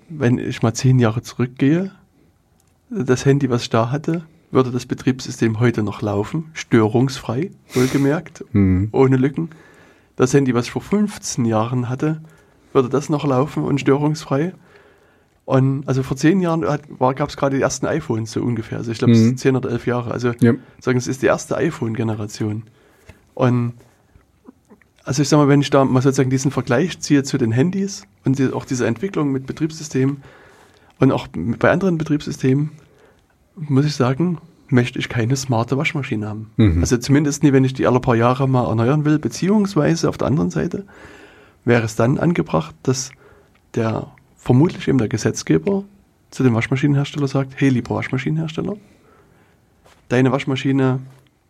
wenn ich mal zehn Jahre zurückgehe, das Handy, was ich da hatte, würde das Betriebssystem heute noch laufen, störungsfrei, wohlgemerkt, Mhm. ohne Lücken. Das Handy, was ich vor 15 Jahren hatte, würde das noch laufen und störungsfrei. Und also vor zehn Jahren gab es gerade die ersten iPhones so ungefähr. Also ich glaube, es Mhm. sind zehn oder elf Jahre. Also Ja. sagen, es ist die erste iPhone-Generation. Und also ich sag mal, wenn ich da mal sozusagen diesen Vergleich ziehe zu den Handys und die, auch diese Entwicklung mit Betriebssystemen und auch bei anderen Betriebssystemen, muss ich sagen, möchte ich keine smarte Waschmaschine haben. Mhm. Also zumindest nie, wenn ich die alle paar Jahre mal erneuern will, beziehungsweise auf der anderen Seite wäre es dann angebracht, dass der vermutlich eben der Gesetzgeber zu dem Waschmaschinenhersteller sagt, hey, lieber Waschmaschinenhersteller, deine Waschmaschine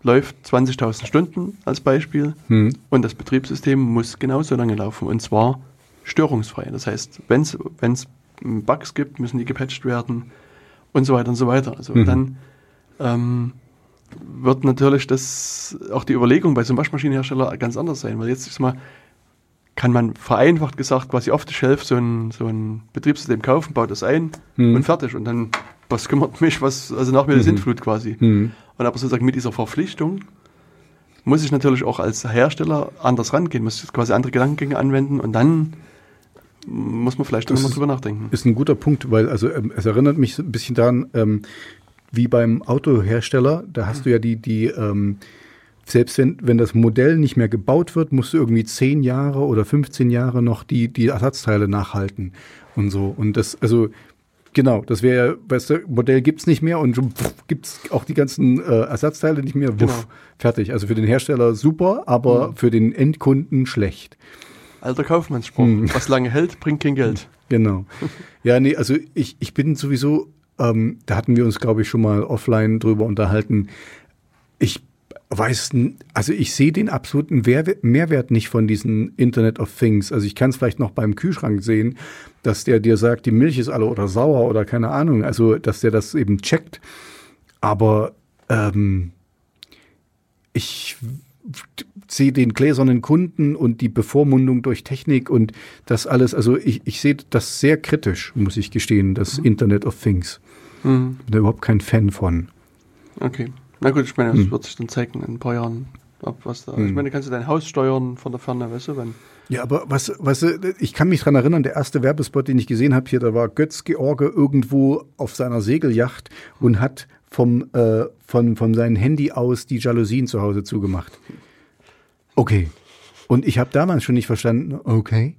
läuft 20.000 Stunden als Beispiel Mhm. und das Betriebssystem muss genauso lange laufen und zwar störungsfrei. Das heißt, wenn es Bugs gibt, müssen die gepatcht werden und so weiter und so weiter. Also Mhm. dann ähm, wird natürlich das auch die Überlegung bei so einem Waschmaschinenhersteller ganz anders sein, weil jetzt ist mal kann man vereinfacht gesagt quasi auf the shelf so ein, so ein Betriebssystem kaufen, baut das ein Mhm. und fertig und dann was kümmert mich, was also nach mir die Mhm. Sintflut quasi. Mhm. Und aber sozusagen mit dieser Verpflichtung muss ich natürlich auch als Hersteller anders rangehen, muss quasi andere Gedankengänge anwenden und dann muss man vielleicht nochmal drüber nachdenken. Ist ein guter Punkt, weil also ähm, es erinnert mich ein bisschen daran, ähm, wie beim Autohersteller, da hast du ja die, die ähm, selbst wenn, wenn das Modell nicht mehr gebaut wird, musst du irgendwie zehn Jahre oder 15 Jahre noch die, die Ersatzteile nachhalten und so. Und das, also genau, das wäre, weißt du, Modell gibt's nicht mehr und pff, gibt's auch die ganzen äh, Ersatzteile nicht mehr. Wuff, Genau. fertig. Also für den Hersteller super, aber Mhm. für den Endkunden schlecht. Alter Kaufmannsspruch, Hm. was lange hält, bringt kein Geld. Genau. Ja, nee, also ich, ich bin sowieso, ähm, da hatten wir uns, glaube ich, schon mal offline drüber unterhalten. Ich weiß, also ich sehe den absoluten Mehrwert nicht von diesen Internet of Things. Also ich kann es vielleicht noch beim Kühlschrank sehen, dass der dir sagt, die Milch ist alle oder sauer oder keine Ahnung. Also, dass der das eben checkt. Aber ähm, ich sehe den gläsernen Kunden und die Bevormundung durch Technik und das alles. Also ich, ich sehe das sehr kritisch, muss ich gestehen, das Internet of Things. Mhm. Bin da überhaupt kein Fan von. Okay. Na gut, ich meine, das Hm. wird sich dann zeigen in ein paar Jahren, ob was da. Ich Hm. meine, kannst du dein Haus steuern von der Ferne, weißt du, wenn. Ja, aber was, was, ich kann mich dran erinnern, der erste Werbespot, den ich gesehen habe, hier, da war Götz George irgendwo auf seiner Segelyacht und hat vom, äh, von, von seinem Handy aus die Jalousien zu Hause zugemacht. Okay. Und ich habe damals schon nicht verstanden, okay.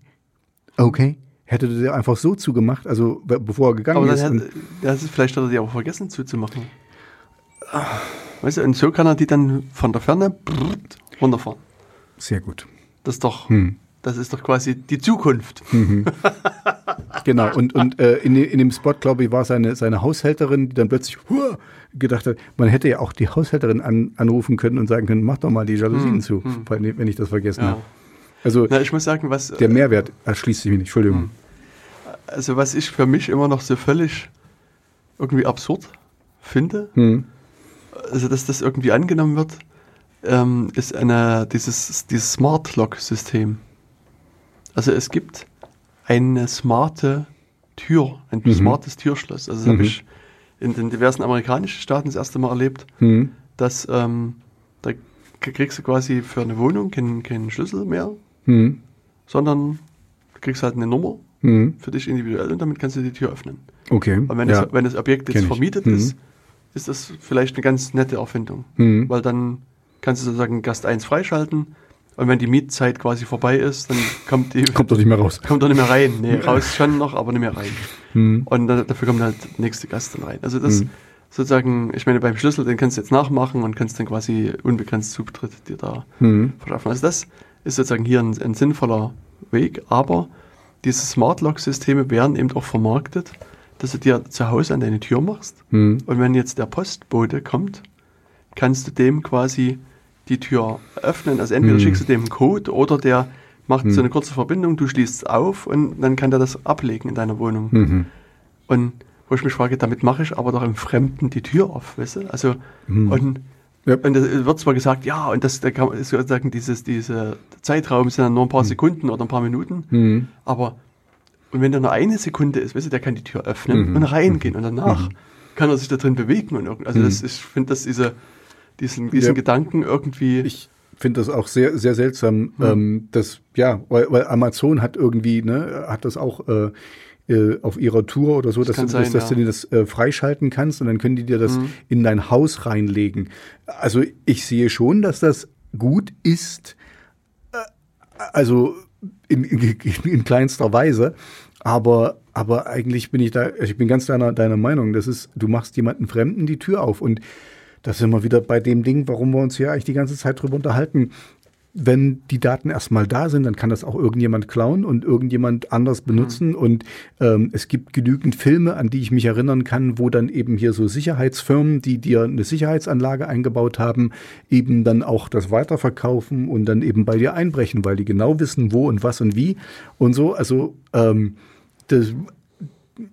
Okay. Hätte der einfach so zugemacht, also be- bevor er gegangen Aber ist. hat, das ist, vielleicht hat er die auch vergessen zuzumachen. Weißt du, und so kann er die dann von der Ferne runterfahren. Sehr gut. Das ist doch, Hm. das ist doch quasi die Zukunft. Genau, und, und äh, in, in dem Spot, glaube ich, war seine, seine Haushälterin, die dann plötzlich Hua! gedacht hat, man hätte ja auch die Haushälterin an, anrufen können und sagen können, mach doch mal die Jalousien zu, weil- wenn ich das vergessen Ja. habe. Also Na, ich muss sagen, was, der Mehrwert erschließt sich mir nicht, Entschuldigung. also was ich für mich immer noch so völlig irgendwie absurd finde, Hm. also dass das irgendwie angenommen wird, ähm, ist eine, dieses, dieses Smart Lock System. Also es gibt eine smarte Tür, ein Mhm. smartes Türschloss. Also das Mhm. habe ich in den diversen amerikanischen Staaten das erste Mal erlebt, Hm. dass ähm, da kriegst du quasi für eine Wohnung keinen, keinen Schlüssel mehr, Hm. sondern du kriegst halt eine Nummer Hm. für dich individuell und damit kannst du die Tür öffnen. Okay. Und wenn, ja. das, wenn das Objekt Kenn jetzt ich. vermietet Mhm. ist, ist das vielleicht eine ganz nette Erfindung. Weil dann kannst du sozusagen Gast 1 freischalten und wenn die Mietzeit quasi vorbei ist, dann kommt die Kommt doch nicht mehr raus. kommt doch nicht mehr rein. Nee, raus schon noch, aber nicht mehr rein. Hm. Und dann, dafür kommt halt der nächste Gast dann rein. Also das Mhm. sozusagen, ich meine, beim Schlüssel, den kannst du jetzt nachmachen und kannst dann quasi unbegrenzt Zutritt dir da Hm. verschaffen. Also das ist sozusagen hier ein, ein sinnvoller Weg, aber diese Smart Lock Systeme werden eben auch vermarktet, dass du dir zu Hause an deine Tür machst Hm. und wenn jetzt der Postbote kommt, kannst du dem quasi die Tür öffnen. Also entweder Hm. schickst du dem einen Code oder der macht Hm. so eine kurze Verbindung, du schließt es auf und dann kann der das ablegen in deiner Wohnung. Mhm. Und wo ich mich frage, damit mache ich aber doch im Fremden die Tür auf, weißt du? Also, Hm. und, Ja. und es wird zwar gesagt, ja, und das, da kann man sozusagen dieses, diese Zeitraum sind dann nur ein paar Sekunden oder ein paar Minuten, Hm. aber und wenn da nur eine Sekunde ist, weißt du, der kann die Tür öffnen Mhm. und reingehen und danach kann er sich da drin bewegen und also Mhm. das ich finde das diese, diesen, diesen Ja. Gedanken irgendwie, Ich finde das auch sehr, sehr seltsam, Hm. ähm, dass, ja, weil, weil Amazon hat irgendwie, ne, hat das auch äh, äh, auf ihrer Tour oder so, dass, kann du, dass, sein, dass ja. du dir das äh, freischalten kannst und dann können die dir das Mhm. in dein Haus reinlegen. Also ich sehe schon, dass das gut ist, äh, also in, in, in kleinster Weise, aber, aber eigentlich bin ich da, ich bin ganz deiner, deiner Meinung, das ist, du machst jemanden Fremden die Tür auf und da sind wir wieder bei dem Ding, warum wir uns hier eigentlich die ganze Zeit drüber unterhalten. Wenn die Daten erstmal da sind, dann kann das auch irgendjemand klauen und irgendjemand anders benutzen. Und ähm, es gibt genügend Filme, an die ich mich erinnern kann, wo dann eben hier so Sicherheitsfirmen, die dir eine Sicherheitsanlage eingebaut haben, eben dann auch das weiterverkaufen und dann eben bei dir einbrechen, weil die genau wissen, wo und was und wie und so. Also ähm, das,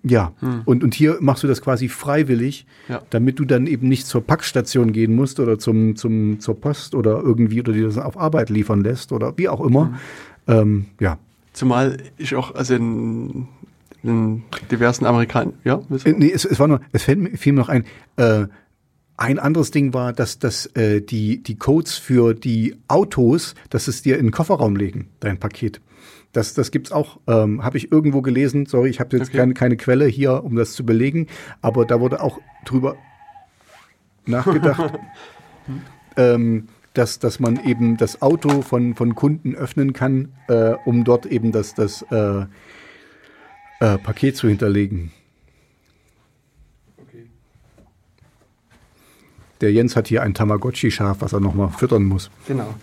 ja, und, und hier machst du das quasi freiwillig, Ja. damit du dann eben nicht zur Packstation gehen musst oder zum, zum, zur Post oder irgendwie oder dir das auf Arbeit liefern lässt oder wie auch immer. Ähm, ja. zumal ich auch, also in, in diversen Amerikanern, ja? Äh, Nee, es, es war nur, es fällt mir, fiel mir noch ein, äh, ein anderes Ding war, dass, dass äh, die, die Codes für die Autos, dass es dir in den Kofferraum legen, dein Paket. Das, das gibt's auch, ähm, habe ich irgendwo gelesen. Sorry, ich habe jetzt Okay. keine, keine Quelle hier, um das zu belegen, aber da wurde auch drüber nachgedacht, ähm, dass, dass man eben das Auto von, von Kunden öffnen kann, äh, um dort eben das, das äh, äh, Paket zu hinterlegen. Der Jens hat hier ein Tamagotchi-Schaf, was er nochmal füttern muss. Genau.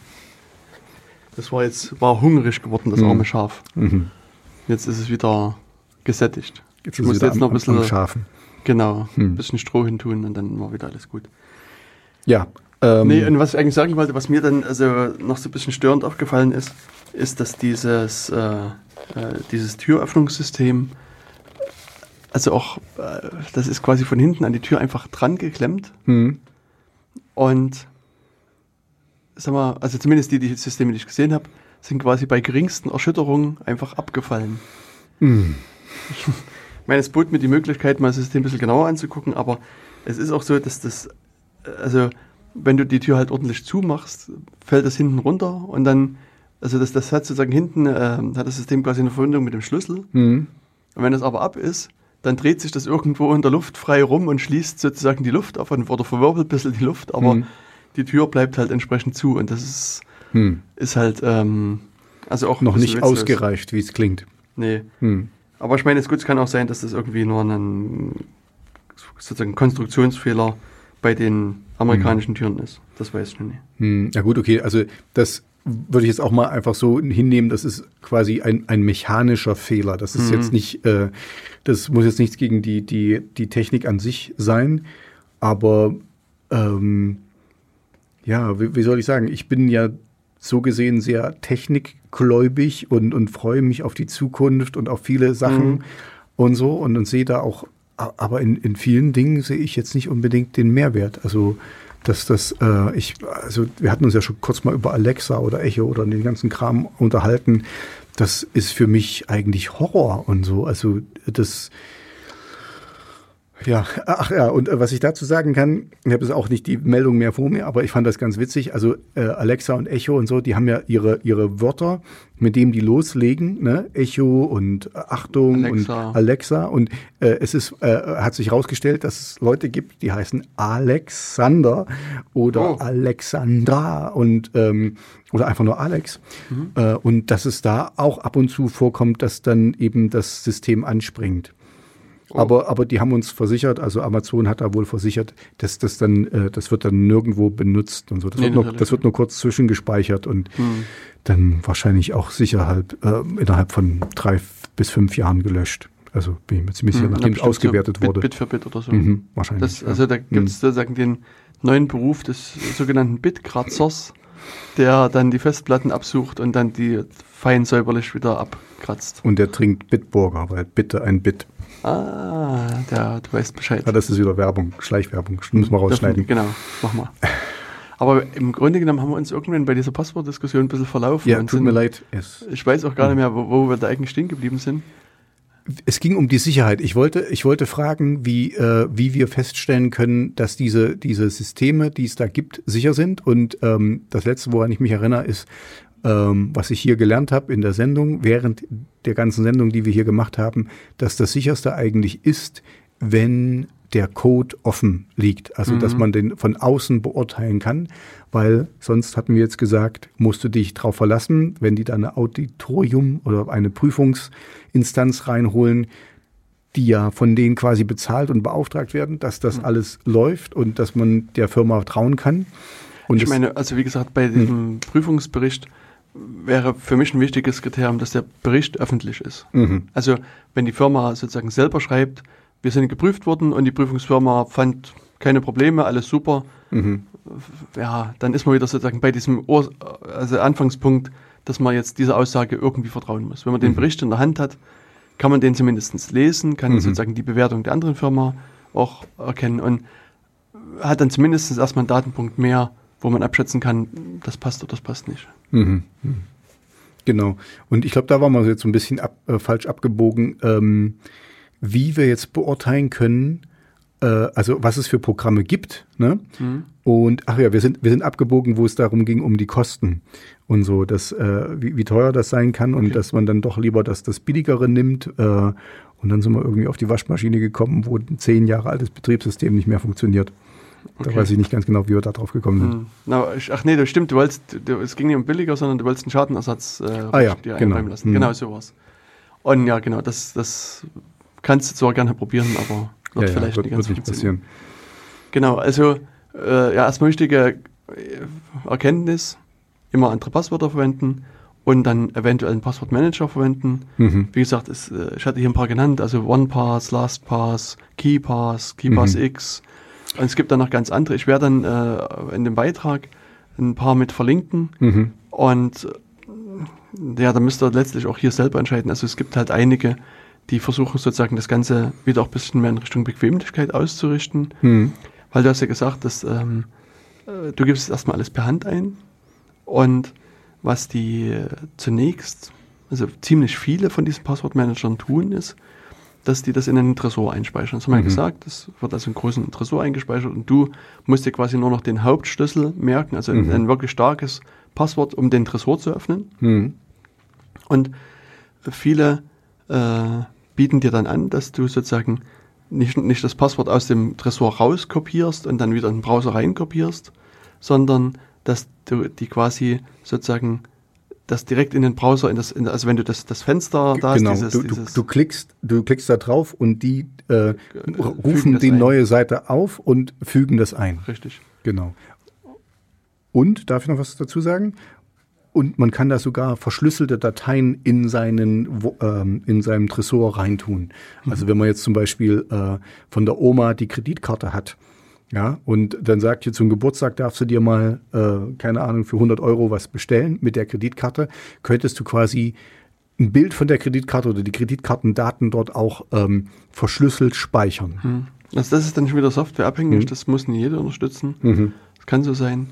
Das war jetzt, war hungrig geworden, das Mhm. arme Schaf. Mhm. Jetzt ist es wieder gesättigt. Jetzt ich muss jetzt noch ein bisschen, Schafen. genau, ein bisschen Stroh hin tun und dann war wieder alles gut. Ja. Ähm, Nee, und was ich eigentlich sagen wollte, was mir dann also noch so ein bisschen störend aufgefallen ist, ist, dass dieses, äh, äh, dieses Türöffnungssystem, also auch, äh, das ist quasi von hinten an die Tür einfach dran geklemmt hm, und, sag mal, also zumindest die, die Systeme, die ich gesehen habe, sind quasi bei geringsten Erschütterungen einfach abgefallen. hm, Ich meine, es bot mir die Möglichkeit, mal das System ein bisschen genauer anzugucken, aber es ist auch so, dass das, äh, also wenn du die Tür halt ordentlich zumachst, fällt das hinten runter und dann, also das, das hat sozusagen hinten, äh, hat das System quasi eine Verbindung mit dem Schlüssel hm. und wenn das aber ab ist, dann dreht sich das irgendwo in der Luft frei rum und schließt sozusagen die Luft auf und- oder verwirbelt ein bisschen die Luft, aber Hm. Die Tür bleibt halt entsprechend zu und das ist, Hm. ist halt, ähm, also auch Noch nicht witzlos. ausgereicht, wie es klingt. Nee. Hm. Aber ich meine, es gut, kann auch sein, dass das irgendwie nur ein sozusagen Konstruktionsfehler bei den amerikanischen hm. Türen ist. Das weiß ich nicht. Hm. Ja gut, okay. Also das würde ich jetzt auch mal einfach so hinnehmen, das ist quasi ein, ein mechanischer Fehler. Das ist mhm. jetzt nicht, äh, das muss jetzt nichts gegen die, die, die Technik an sich sein, aber ähm, ja, wie, wie soll ich sagen, ich bin ja so gesehen sehr technikgläubig und, und freue mich auf die Zukunft und auf viele Sachen mhm. und so und, und sehe da auch, aber in, in vielen Dingen sehe ich jetzt nicht unbedingt den Mehrwert. Also dass das, äh, ich, also wir hatten uns ja schon kurz mal über Alexa oder Echo oder den ganzen Kram unterhalten. Das ist für mich eigentlich Horror und so. Also das, ja, ach ja, und äh, was ich dazu sagen kann, ich habe jetzt auch nicht die Meldung mehr vor mir, aber ich fand das ganz witzig. Also äh, Alexa und Echo und so, die haben ja ihre, ihre Wörter, mit denen die loslegen, ne? Echo und äh, Achtung Alexa. und Alexa. Und äh, es ist, äh, hat sich herausgestellt, dass es Leute gibt, die heißen Alexander oder oh. Alexandra und ähm, oder einfach nur Alex. Mhm. Äh, und dass es da auch ab und zu vorkommt, dass dann eben das System anspringt. Oh. Aber, aber die haben uns versichert, also Amazon hat da wohl versichert, dass das dann, äh, das wird dann nirgendwo benutzt und so. Das, nee, wird, nur, das wird nur kurz zwischengespeichert und hm. dann wahrscheinlich auch sicher halt äh, innerhalb von drei bis fünf Jahren gelöscht. Also bin ich mir ziemlich sicher, hm, nachdem es ausgewertet so wurde. Bit für Bit oder so. Mhm, wahrscheinlich. Das, also da gibt es sozusagen den neuen Beruf des sogenannten Bitkratzers, der dann die Festplatten absucht und dann die fein säuberlich wieder abkratzt. Und der trinkt Bitburger, weil bitte ein Bit. Ah, der, du weißt Bescheid. Ja, das ist wieder Werbung, Schleichwerbung. Müssen wir rausschneiden. genau, mach mal. Aber im Grunde genommen haben wir uns irgendwann bei dieser Passwortdiskussion ein bisschen verlaufen. Ja, tut sind, mir leid. Yes. Ich weiß auch gar nicht mehr, wo, wo, wir da eigentlich stehen geblieben sind. Es ging um die Sicherheit. Ich wollte, ich wollte fragen, wie, äh, wie wir feststellen können, dass diese, diese Systeme, die es da gibt, sicher sind. Und ähm, das Letzte, woran ich mich erinnere, ist, ähm, was ich hier gelernt habe in der Sendung, während der ganzen Sendung, die wir hier gemacht haben, dass das sicherste eigentlich ist, wenn der Code offen liegt, also mhm. dass man den von außen beurteilen kann, weil sonst hatten wir jetzt gesagt, musst du dich darauf verlassen, wenn die da eine Auditorium oder eine Prüfungsinstanz reinholen, die ja von denen quasi bezahlt und beauftragt werden, dass das mhm. alles läuft und dass man der Firma trauen kann. Und ich meine, also wie gesagt, bei diesem mhm. Prüfungsbericht wäre für mich ein wichtiges Kriterium, dass der Bericht öffentlich ist. Mhm. Also wenn die Firma sozusagen selber schreibt, wir sind geprüft worden und die Prüfungsfirma fand keine Probleme, alles super, mhm. ja, dann ist man wieder sozusagen bei diesem Ur also Anfangspunkt, dass man jetzt dieser Aussage irgendwie vertrauen muss. Wenn man den mhm. Bericht in der Hand hat, kann man den zumindest lesen, kann mhm. sozusagen die Bewertung der anderen Firma auch erkennen und hat dann zumindest erstmal einen Datenpunkt mehr, wo man abschätzen kann, das passt oder das passt nicht. Mhm. Genau. Und ich glaube, da waren wir jetzt so ein bisschen ab, äh, falsch abgebogen, ähm, wie wir jetzt beurteilen können, äh, also was es für Programme gibt. Ne? Mhm. Und ach ja, wir sind, wir sind abgebogen, wo es darum ging, um die Kosten und so, dass, äh, wie, wie teuer das sein kann okay. und dass man dann doch lieber das, das Billigere nimmt. Äh, und dann sind wir irgendwie auf die Waschmaschine gekommen, wo ein zehn Jahre altes Betriebssystem nicht mehr funktioniert. Okay. Da weiß ich nicht ganz genau, wie wir da drauf gekommen sind. Hm. Na, ach nee, das stimmt. Du wolltest, du, es ging nicht um billiger, sondern du wolltest einen Schadenersatz äh, ah, ja, dir genau. lassen. Hm. Genau sowas. Und ja, genau, das, das kannst du zwar gerne probieren, aber wird ja, vielleicht ja, wird, nicht ganz wird nicht passieren. Genau, also äh, ja, erstmal wichtige äh, Erkenntnis, immer andere Passwörter verwenden und dann eventuell einen Passwortmanager verwenden. Mhm. Wie gesagt, es, äh, ich hatte hier ein paar genannt, also OnePass, LastPass, KeyPass, KeyPass mhm. X, und es gibt dann noch ganz andere. Ich werde dann äh, in dem Beitrag ein paar mit verlinken. Mhm. Und ja, da müsst ihr letztlich auch hier selber entscheiden. Also es gibt halt einige, die versuchen sozusagen das Ganze wieder auch ein bisschen mehr in Richtung Bequemlichkeit auszurichten. Mhm. Weil du hast ja gesagt, dass ähm, äh, du gibst erstmal alles per Hand ein. Und was die äh, zunächst, also ziemlich viele von diesen Passwortmanagern tun, ist, dass die das in einen Tresor einspeichern. Das haben wir mhm. gesagt, das wird also in großen Tresor eingespeichert und du musst dir quasi nur noch den Hauptschlüssel merken, also mhm. ein, ein, wirklich starkes Passwort, um den Tresor zu öffnen. Mhm. Und viele äh, bieten dir dann an, dass du sozusagen nicht, nicht das Passwort aus dem Tresor rauskopierst und dann wieder in den Browser reinkopierst, sondern dass du die quasi sozusagen das direkt in den Browser, in das, in, also wenn du das, das Fenster da genau. hast, dieses, du, du, du klickst, du klickst da drauf und die äh, rufen die ein. neue Seite auf und fügen das ein. richtig. Genau. Und, darf ich noch was dazu sagen? Und man kann da sogar verschlüsselte Dateien in seinen ähm, in seinem Tresor reintun. Also wenn man jetzt zum Beispiel äh, von der Oma die Kreditkarte hat, ja, und dann sagt ihr zum Geburtstag darfst du dir mal äh, keine Ahnung für 100 Euro was bestellen mit der Kreditkarte, könntest du quasi ein Bild von der Kreditkarte oder die Kreditkartendaten dort auch ähm, verschlüsselt speichern. Also das ist dann schon wieder softwareabhängig, Mhm. das muss nicht jeder unterstützen. Das kann so sein.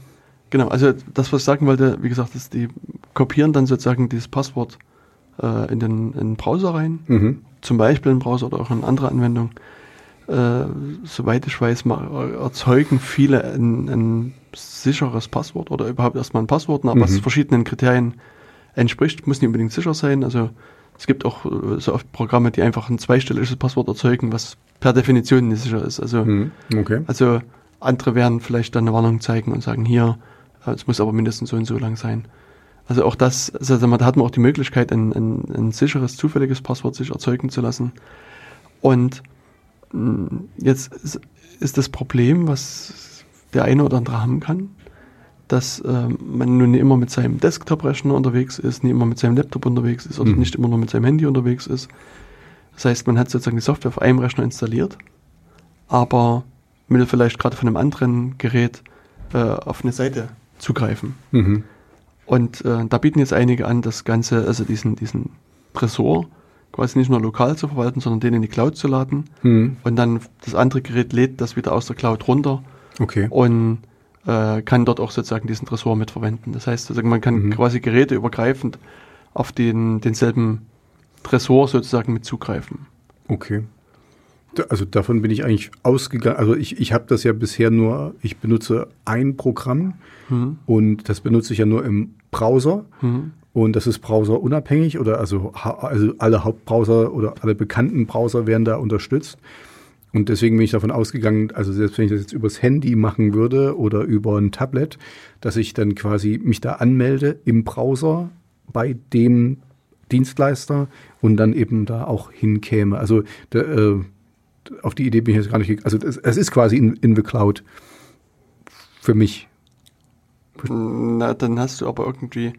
Genau, also das, was ich sagen wollte, wie gesagt, ist, die kopieren dann sozusagen dieses Passwort äh, in, den, in den Browser rein, Mhm. zum Beispiel in den Browser oder auch in andere Anwendungen. Äh, soweit ich weiß, erzeugen viele ein, ein sicheres Passwort oder überhaupt erstmal ein Passwort, nach was Mhm. verschiedenen Kriterien entspricht, muss nicht unbedingt sicher sein. Also es gibt auch äh, so oft Programme, die einfach ein zweistelliges Passwort erzeugen, was per Definition nicht sicher ist. Also Mhm. Okay. also andere werden vielleicht dann eine Warnung zeigen und sagen, hier, äh, es muss aber mindestens so und so lang sein. Also auch das, also da hat man auch die Möglichkeit, ein, ein, ein sicheres, zufälliges Passwort sich erzeugen zu lassen. Und jetzt ist, ist das Problem, was der eine oder andere haben kann, dass ähm, man nun nicht immer mit seinem Desktop-Rechner unterwegs ist, nicht immer mit seinem Laptop unterwegs ist oder Mhm. nicht immer nur mit seinem Handy unterwegs ist. Das heißt, man hat sozusagen die Software auf einem Rechner installiert, aber will vielleicht gerade von einem anderen Gerät äh, auf eine Seite zugreifen. Mhm. Und äh, da bieten jetzt einige an, das Ganze, also diesen, diesen Tresor quasi nicht nur lokal zu verwalten, sondern den in die Cloud zu laden. Mhm. Und dann das andere Gerät lädt das wieder aus der Cloud runter Okay. und äh, kann dort auch sozusagen diesen Tresor mitverwenden. Das heißt, sozusagen, man kann Mhm. quasi geräteübergreifend auf den, denselben Tresor sozusagen mit zugreifen. Okay. Also davon bin ich eigentlich ausgegangen. Also ich, ich habe das ja bisher nur, ich benutze ein Programm Mhm. und das benutze ich ja nur im Browser. Mhm. Und das ist browserunabhängig oder also, also alle Hauptbrowser oder alle bekannten Browser werden da unterstützt. Und deswegen bin ich davon ausgegangen, also selbst wenn ich das jetzt übers Handy machen würde oder über ein Tablet, dass ich dann quasi mich da anmelde im Browser bei dem Dienstleister und dann eben da auch hinkäme. Also da, äh, auf die Idee bin ich jetzt gar nicht gekommen. Also es, es ist quasi in, in the Cloud für mich. Na, dann hast du aber irgendwie,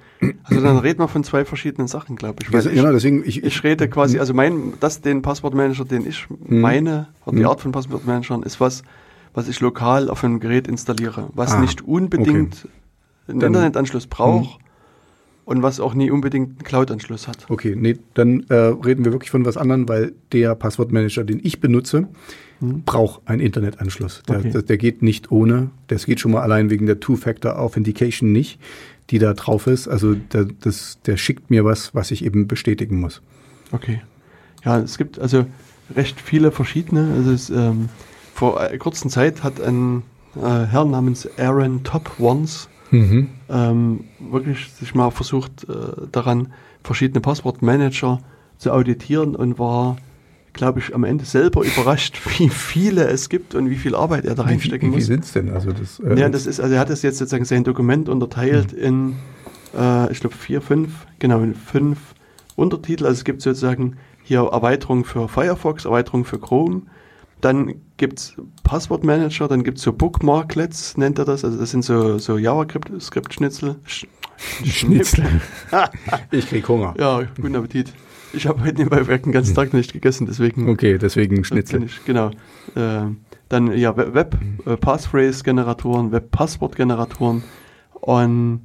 also dann reden wir von zwei verschiedenen Sachen, glaube ich. Weil ich, genau, deswegen ich, ich rede quasi, also mein, das, den Passwortmanager, den ich meine, oder die Mhm. Art von Passwortmanagern, ist was, was ich lokal auf einem Gerät installiere, was Ah, nicht unbedingt einen Dann- Internetanschluss braucht und was auch nie unbedingt einen Cloud-Anschluss hat. Okay, nee, dann äh, reden wir wirklich von was anderem, weil der Passwortmanager, den ich benutze, braucht einen Internetanschluss. Der, Okay. der, der geht nicht ohne. Das geht schon mal allein wegen der Two-Factor Authentication nicht, die da drauf ist. Also der, das, der schickt mir was, was ich eben bestätigen muss. Okay. Ja, es gibt also recht viele verschiedene. Also es, ähm, vor äh, kurzer Zeit hat ein äh, Herr namens Aaron Top Ones ähm, wirklich sich mal versucht äh, daran, verschiedene Passwortmanager zu auditieren und war, glaube ich, am Ende selber überrascht, wie viele es gibt und wie viel Arbeit er da reinstecken wie muss. sind es denn? Also das, äh, Ja, das ist, also er hat das jetzt sozusagen sein Dokument unterteilt in, äh, ich glaube, vier, fünf, genau, in fünf Untertitel. Also es gibt sozusagen hier Erweiterung für Firefox, Erweiterung für Chrome. Dann gibt es Passwortmanager, dann gibt es so Bookmarklets, nennt er das. Also das sind so, so JavaScript-Schnitzel. Sch Schnitzel. ich krieg Hunger. Ja, guten Appetit. Ich habe heute nebenbei den ganzen Tag nicht gegessen, deswegen Okay, deswegen Schnitzel. Ich, genau. Äh, dann ja Web, Web äh, Passphrase-Generatoren, Web Passwort-Generatoren und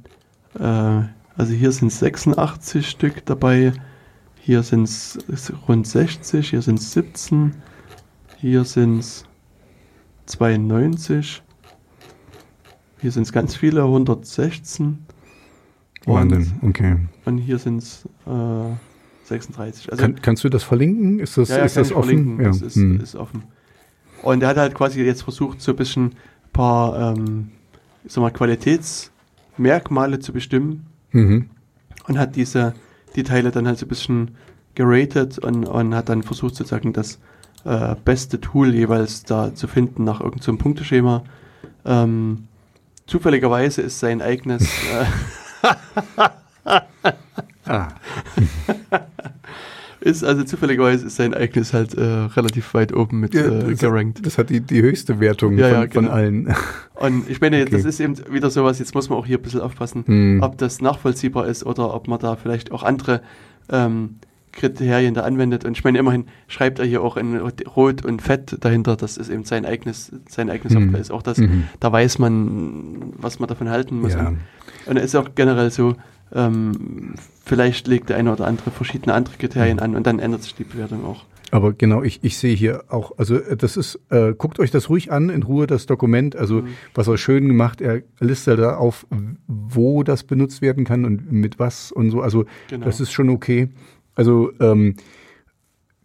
äh, also hier sind 86 Stück dabei, hier sind es rund 60, hier sind es 17, hier sind es 92, hier sind es ganz viele, 116 Wahnsinn, okay. und hier sind es äh, 36. Also Kann, kannst du das verlinken? Ist das, ja, ja, ist das offen? verlinken. Ja. Das ist, hm. ist offen. Und er hat halt quasi jetzt versucht, so ein bisschen ein paar ähm, ich sag mal, Qualitätsmerkmale zu bestimmen Mhm. und hat diese die Teile dann halt so ein bisschen geratet und, und hat dann versucht sozusagen das äh, beste Tool jeweils da zu finden nach irgendeinem so Punkteschema. Ähm, zufälligerweise ist sein eigenes äh, ah. ist also zufälligerweise ist sein eigenes halt äh, relativ weit oben mit ja, äh, gerankt. Das hat die, die höchste Wertung ja, von, ja, genau. von, allen. Und ich meine, okay. das ist eben wieder sowas, jetzt muss man auch hier ein bisschen aufpassen, hm. ob das nachvollziehbar ist oder ob man da vielleicht auch andere ähm, Kriterien da anwendet. Und ich meine, immerhin schreibt er hier auch in Rot und Fett dahinter, dass es eben sein eigenes, seine eigene Software mhm. ist. Auch das, mhm. da weiß man, was man davon halten muss. Ja. Und, er ist auch generell so, ähm, vielleicht legt der eine oder andere verschiedene andere Kriterien mhm. an und dann ändert sich die Bewertung auch. Aber genau, ich, ich sehe hier auch, also äh, das ist, äh, guckt euch das ruhig an, in Ruhe das Dokument, also mhm. was er schön gemacht, er listet da auf, wo das benutzt werden kann und mit was und so, also genau. das ist schon okay. Also ähm,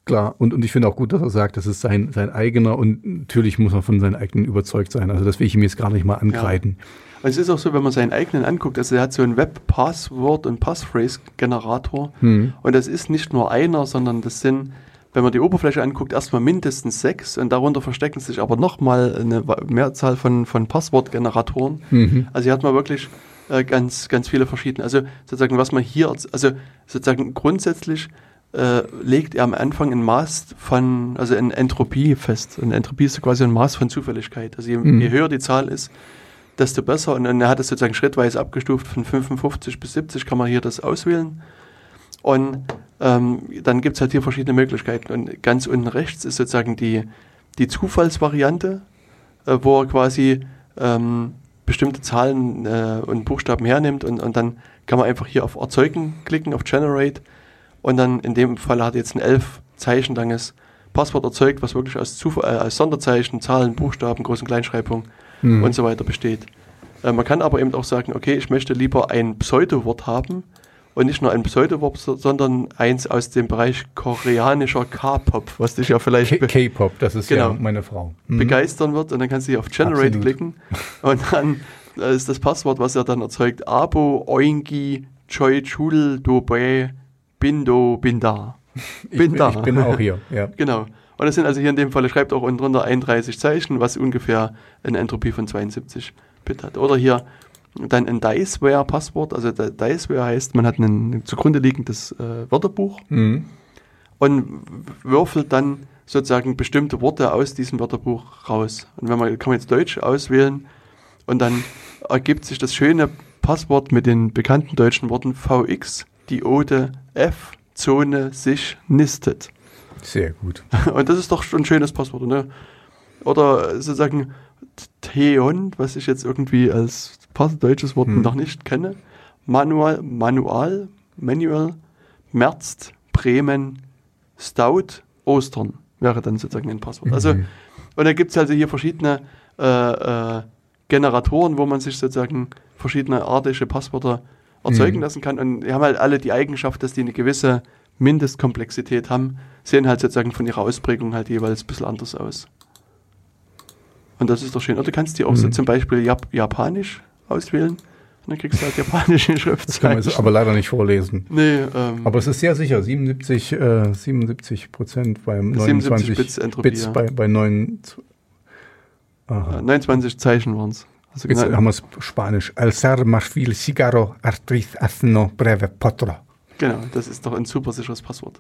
klar, und, und ich finde auch gut, dass er sagt, das ist sein, sein eigener und natürlich muss er von seinen eigenen überzeugt sein. Also das will ich ihm jetzt gar nicht mal angreifen. Ja. Es ist auch so, wenn man seinen eigenen anguckt, also er hat so einen Web-Passwort- und Passphrase-Generator hm. und das ist nicht nur einer, sondern das sind, wenn man die Oberfläche anguckt, erstmal mindestens sechs und darunter verstecken sich aber nochmal eine Mehrzahl von, von Passwortgeneratoren. Mhm. Also hier hat man wirklich äh, ganz, ganz viele verschiedene. Also sozusagen, was man hier, also sozusagen grundsätzlich äh, legt er am Anfang ein Maß von, also eine Entropie fest. Und Entropie ist quasi ein Maß von Zufälligkeit. Also je, mhm. je höher die Zahl ist, desto besser. Und, und er hat es sozusagen schrittweise abgestuft, von 55 bis 70 kann man hier das auswählen. Und ähm, dann gibt es halt hier verschiedene Möglichkeiten. Und ganz unten rechts ist sozusagen die, die Zufallsvariante, äh, wo er quasi ähm, bestimmte Zahlen äh, und Buchstaben hernimmt und, und dann kann man einfach hier auf Erzeugen klicken, auf Generate und dann in dem Fall hat jetzt ein elf Zeichen langes Passwort erzeugt, was wirklich aus, Zuf äh, aus Sonderzeichen, Zahlen, Buchstaben, Groß- und Kleinschreibung mhm. und so weiter besteht. Äh, man kann aber eben auch sagen, okay, ich möchte lieber ein Pseudowort haben, und nicht nur ein Pseudowort, sondern eins aus dem Bereich koreanischer K-Pop, was dich ja vielleicht K-Pop, das ist genau, ja meine Frau. Mhm. Begeistern wird und dann kannst du hier auf Generate Absolut. klicken und dann ist das Passwort, was er dann erzeugt, Abo Oingi Choi Chul Dobe Bindo Binda. Binda. Ich, ich bin auch hier, ja. Genau. Und das sind also hier in dem Fall, schreibt auch unten drunter 31 Zeichen, was ungefähr eine Entropie von 72 Bit hat. Oder hier dann ein Diceware-Passwort. Also Diceware heißt, man hat ein zugrunde liegendes äh, Wörterbuch mhm. und würfelt dann sozusagen bestimmte Worte aus diesem Wörterbuch raus. Und wenn man kann man jetzt Deutsch auswählen und dann ergibt sich das schöne Passwort mit den bekannten deutschen Worten VX, Diode, F, Zone, sich, nistet. Sehr gut. Und das ist doch schon ein schönes Passwort. Ne? Oder sozusagen Theon, was ich jetzt irgendwie als deutsches Wort hm. noch nicht kenne. Manual, Manual, Manual, Merzt, Bremen, Stout, Ostern wäre dann sozusagen ein Passwort. Also, mhm. und da gibt es also hier verschiedene äh, äh, Generatoren, wo man sich sozusagen verschiedene artige Passwörter erzeugen mhm. lassen kann. Und die haben halt alle die Eigenschaft, dass die eine gewisse Mindestkomplexität haben, sehen halt sozusagen von ihrer Ausprägung halt jeweils ein bisschen anders aus. Und das ist doch schön. Oder du kannst die auch mhm. so zum Beispiel Jap Japanisch auswählen. Und dann kriegst du halt japanische Schriftzeichen. Das kann man aber leider nicht vorlesen. Nee, ähm, aber es ist sehr sicher, 77, äh, 77 Prozent beim 29 Bits, Bits bei, bei 9, aha. 29 Zeichen waren es. Also Jetzt genau. haben wir es Spanisch. Alzar marfil cigarro artriz asno breve potro. Genau, das ist doch ein super sicheres Passwort.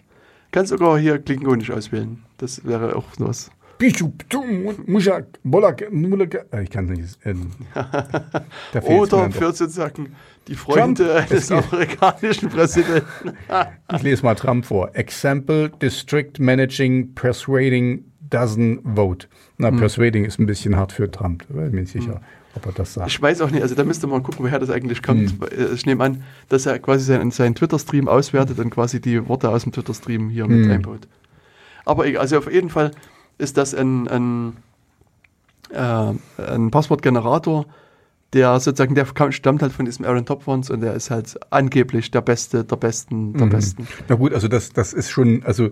Kannst sogar hier klingonisch auswählen. Das wäre auch was. Äh, ich kann nicht. Äh, Oder für sozusagen die Freunde Trump, des amerikanischen Präsidenten. ich lese mal Trump vor. Example, District Managing, Persuading, doesn't vote. Na, hm. Persuading ist ein bisschen hart für Trump, da bin ich nicht sicher. Hm. Ob er das sagt. Ich weiß auch nicht, also da müsste man gucken, woher das eigentlich kommt. Hm. Äh, ich nehme an, dass er quasi seinen, seinen Twitter-Stream auswertet und quasi die Worte aus dem Twitter-Stream hier hm. mit einbaut. Aber also auf jeden Fall ist das ein, ein, äh, ein Passwortgenerator, der sozusagen, der stammt halt von diesem Aaron Topfons und der ist halt angeblich der Beste, der Besten, der mhm. Besten. Na gut, also das, das ist schon, also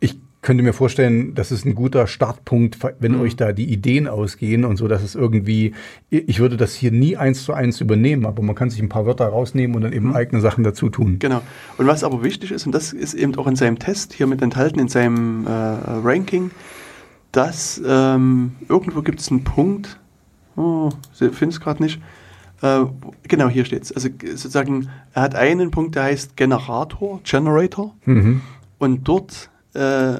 ich könnte mir vorstellen, das ist ein guter Startpunkt, wenn mhm. euch da die Ideen ausgehen und so, dass es irgendwie, ich würde das hier nie eins zu eins übernehmen, aber man kann sich ein paar Wörter rausnehmen und dann eben mhm. eigene Sachen dazu tun. Genau. Und was aber wichtig ist, und das ist eben auch in seinem Test hier mit enthalten, in seinem äh, Ranking, dass ähm, irgendwo gibt es einen Punkt, oh, ich finde es gerade nicht, Äh, genau, hier steht es. Also sozusagen, er hat einen Punkt, der heißt Generator, Generator. Mhm. Und dort äh,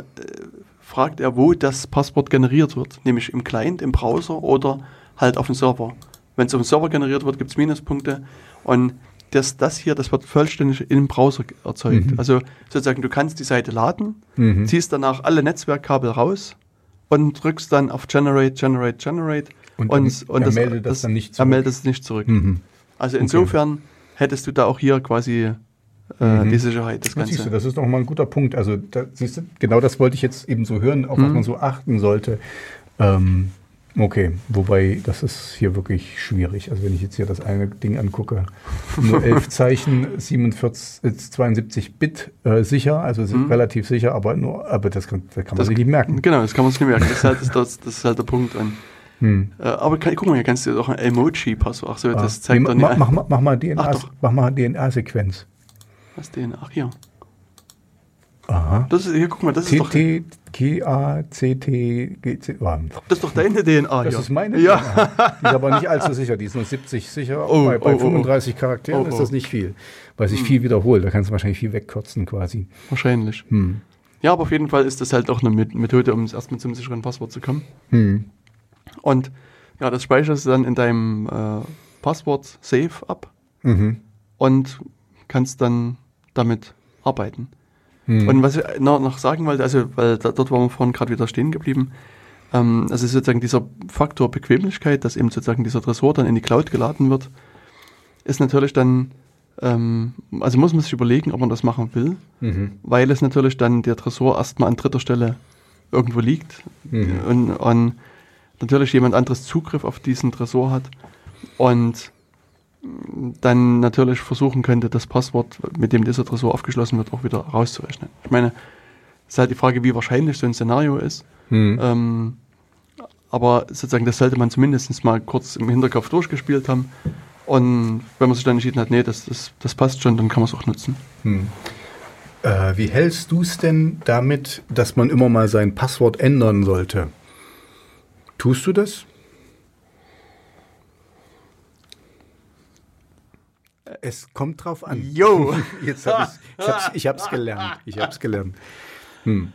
fragt er, wo das Passwort generiert wird. Nämlich im Client, im Browser oder halt auf dem Server. Wenn es auf dem Server generiert wird, gibt es Minuspunkte. Und das, das hier, das wird vollständig im Browser erzeugt. Mhm. Also sozusagen, du kannst die Seite laden, Mhm. ziehst danach alle Netzwerkkabel raus und drückst dann auf Generate, Generate, Generate. Und dann- er meldet das dann nicht Er zurück. meldet es nicht zurück. Mhm. Also insofern hättest du da auch hier quasi äh, Mhm. die Sicherheit, das Das siehst du, Ganze. das ist doch mal ein guter Punkt. Also da, siehst du, genau das wollte ich jetzt eben so hören, auf was Mhm. man so achten sollte. Ähm, okay, wobei das ist hier wirklich schwierig. Also wenn ich jetzt hier das eine Ding angucke, nur 11 Zeichen, 47, äh, 72 Bit äh, sicher, also Mhm. relativ sicher, aber nur, aber das kann, das kann man Das- sich nicht merken. Genau, das kann man sich nicht merken. Das ist halt, das, das, ist halt der Punkt. Und, Hm. äh, aber kann, guck mal, hier kannst du auch ein Emoji-Passwort. Ach so, Ah. das zeigt Nee, doch ma, nicht. mach, mach, mach mal DNA, DNA-Sequenz. Was denn? Ach hier. Aha. Das ist, hier, guck mal, das ist doch, CT, KA, CT, GC. Oh, das ist doch deine DNA Das hier. ist meine. Ja. DNA. Die ist aber nicht allzu sicher. Die ist nur 70 sicher. Oh, bei bei oh, oh, oh. 35 Charakteren Oh, ist das. Hm. nicht viel. Weil sich viel wiederholt. Da kannst du wahrscheinlich viel wegkotzen quasi. Wahrscheinlich. Hm. Ja, aber auf jeden Fall ist das halt auch eine Met- Methode, um erstmal zum sicheren Passwort zu kommen. Hm. Und ja, das speicherst du dann in deinem äh, Passwort Safe ab Mhm. und kannst dann damit arbeiten. Hm. Und was ich noch, noch sagen wollte, also, weil da, dort waren wir vorhin gerade wieder stehen geblieben, ähm, also sozusagen dieser Faktor Bequemlichkeit, dass eben sozusagen dieser Tresor dann in die Cloud geladen wird, ist natürlich dann, ähm, also muss man sich überlegen, ob man das machen will, Mhm. weil es natürlich dann der Tresor erstmal an dritter Stelle irgendwo liegt Mhm. und, und natürlich jemand anderes Zugriff auf diesen Tresor hat und dann natürlich versuchen könnte, das Passwort, mit dem dieser Tresor aufgeschlossen wird, auch wieder rauszurechnen. Ich meine, es ist halt die Frage, wie wahrscheinlich so ein Szenario ist. Hm. Ähm, aber sozusagen, das sollte man zumindest mal kurz im Hinterkopf durchgespielt haben. Und wenn man sich dann entschieden hat, nee, das, das, das passt schon, dann kann man es auch nutzen. Hm. Äh, wie hältst du es denn damit, dass man immer mal sein Passwort ändern sollte? Tust du das? Es kommt drauf an. Jo! Jetzt hab ich's, ich hab's, ich hab's gelernt. Ich hab's gelernt. Hm.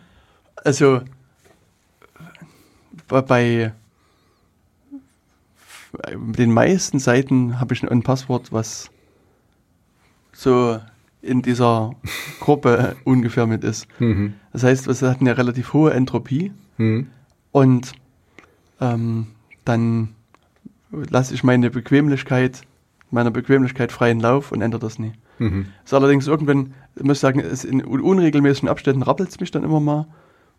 Also bei, den meisten Seiten habe ich ein Passwort, was so in dieser Gruppe ungefähr mit ist. Mhm. Das heißt, wir hatten ja relativ hohe Entropie Hm. und ähm, dann lasse ich meine Bequemlichkeit, meiner Bequemlichkeit freien Lauf und ändere das nie. Mhm. Ist allerdings irgendwann, ich muss sagen, es in un- unregelmäßigen Abständen rappelt es mich dann immer mal.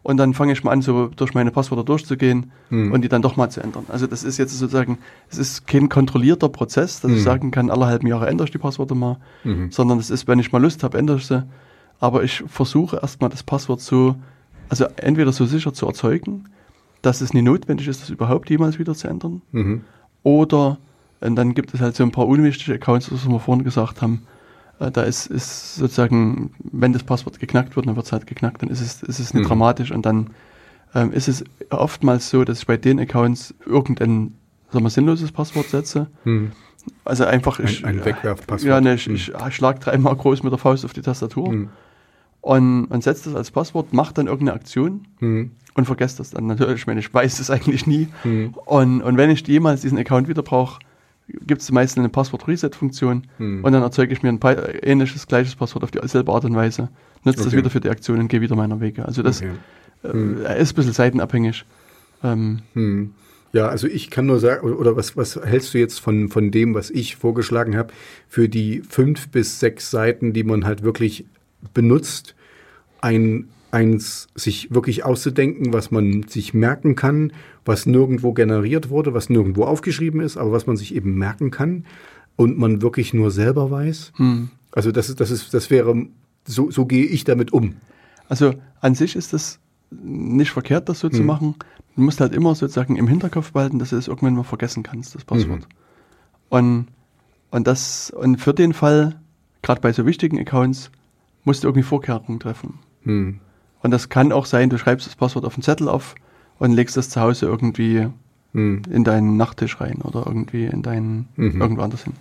Und dann fange ich mal an, so durch meine Passwörter durchzugehen Mhm. und die dann doch mal zu ändern. Also das ist jetzt sozusagen, es ist kein kontrollierter Prozess, dass Mhm. ich sagen kann, alle halben Jahre ändere ich die Passwörter mal, Mhm. sondern es ist, wenn ich mal Lust habe, ändere ich sie. Aber ich versuche erstmal das Passwort so, also entweder so sicher zu erzeugen, dass es nie notwendig ist, das überhaupt jemals wieder zu ändern. Mhm. Oder und dann gibt es halt so ein paar unwichtige Accounts, was wir vorhin gesagt haben. Äh, da ist, ist sozusagen, wenn das Passwort geknackt wird, dann wird es halt geknackt, dann ist es, ist es nicht Mhm. dramatisch und dann ähm, ist es oftmals so, dass ich bei den Accounts irgendein sagen wir, sinnloses Passwort setze. Mhm. Also einfach Ein, ich, ein Wegwerfpasswort. ja, ne, ich, Mhm. ich, schlag dreimal groß mit der Faust auf die Tastatur Mhm. und, und setze das als Passwort, mache dann irgendeine Aktion Mhm. und vergesse das dann natürlich. Ich meine, ich weiß das eigentlich nie. Mhm. Und, und wenn ich jemals diesen Account wieder brauche, gibt es meistens eine Passwort-Reset-Funktion Hm. und dann erzeuge ich mir ein ähnliches, gleiches Passwort auf dieselbe Art und Weise, nutze das Okay. wieder für die Aktion und gehe wieder meiner Wege. Also das Okay. äh, ist ein bisschen seitenabhängig. Ähm, Hm. Ja, also ich kann nur sagen, oder was, was hältst du jetzt von, von dem, was ich vorgeschlagen habe, für die fünf bis sechs Seiten, die man halt wirklich benutzt, ein, eins sich wirklich auszudenken, was man sich merken kann, was nirgendwo generiert wurde, was nirgendwo aufgeschrieben ist, aber was man sich eben merken kann und man wirklich nur selber weiß. hm. Also das ist, das ist, das wäre, so, so gehe ich damit um. Also an sich ist es nicht verkehrt, das so zu Hm. machen. Du musst halt immer sozusagen im Hinterkopf behalten, dass du es irgendwann mal vergessen kannst, das Passwort. Mhm. Und, und das, und für den Fall, gerade bei so wichtigen Accounts, musst du irgendwie Vorkehrungen treffen. Hm. Und das kann auch sein, du schreibst das Passwort auf einen Zettel auf und legst das zu Hause irgendwie hm. in deinen Nachttisch rein oder irgendwie in deinen mhm. irgendwo anders hin.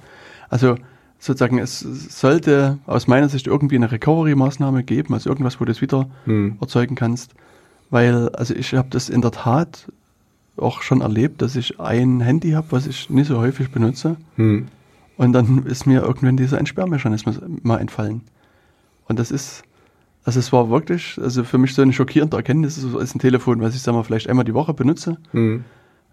Also sozusagen, es sollte aus meiner Sicht irgendwie eine Recovery-Maßnahme geben, also irgendwas, wo du es wieder hm. erzeugen kannst. Weil, also ich habe das in der Tat auch schon erlebt, dass ich ein Handy habe, was ich nicht so häufig benutze. Hm. Und dann ist mir irgendwann dieser Entsperrmechanismus mal entfallen. Und das ist, also es war wirklich, also für mich so eine schockierende Erkenntnis, es ist ein Telefon, was ich sag mal vielleicht einmal die Woche benutze, hm.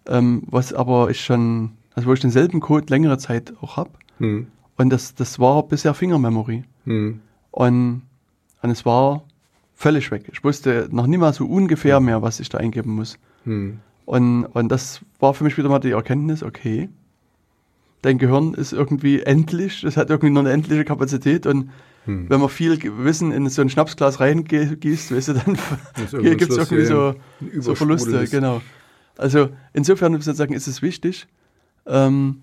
ähm, was aber ich schon, also wo ich denselben Code längere Zeit auch habe. Hm. Und das, das war bisher Fingermemory. Hm. Und, und es war völlig weg. Ich wusste noch nie mal so ungefähr mehr, was ich da eingeben muss. Hm. Und, und das war für mich wieder mal die Erkenntnis, okay, dein Gehirn ist irgendwie endlich, es hat irgendwie nur eine endliche Kapazität und hm. wenn man viel Wissen in so ein Schnapsglas reingießt, weißt du, dann gibt es irgendwie so, so Verluste, ist. genau. Also insofern sozusagen ist es wichtig, ähm,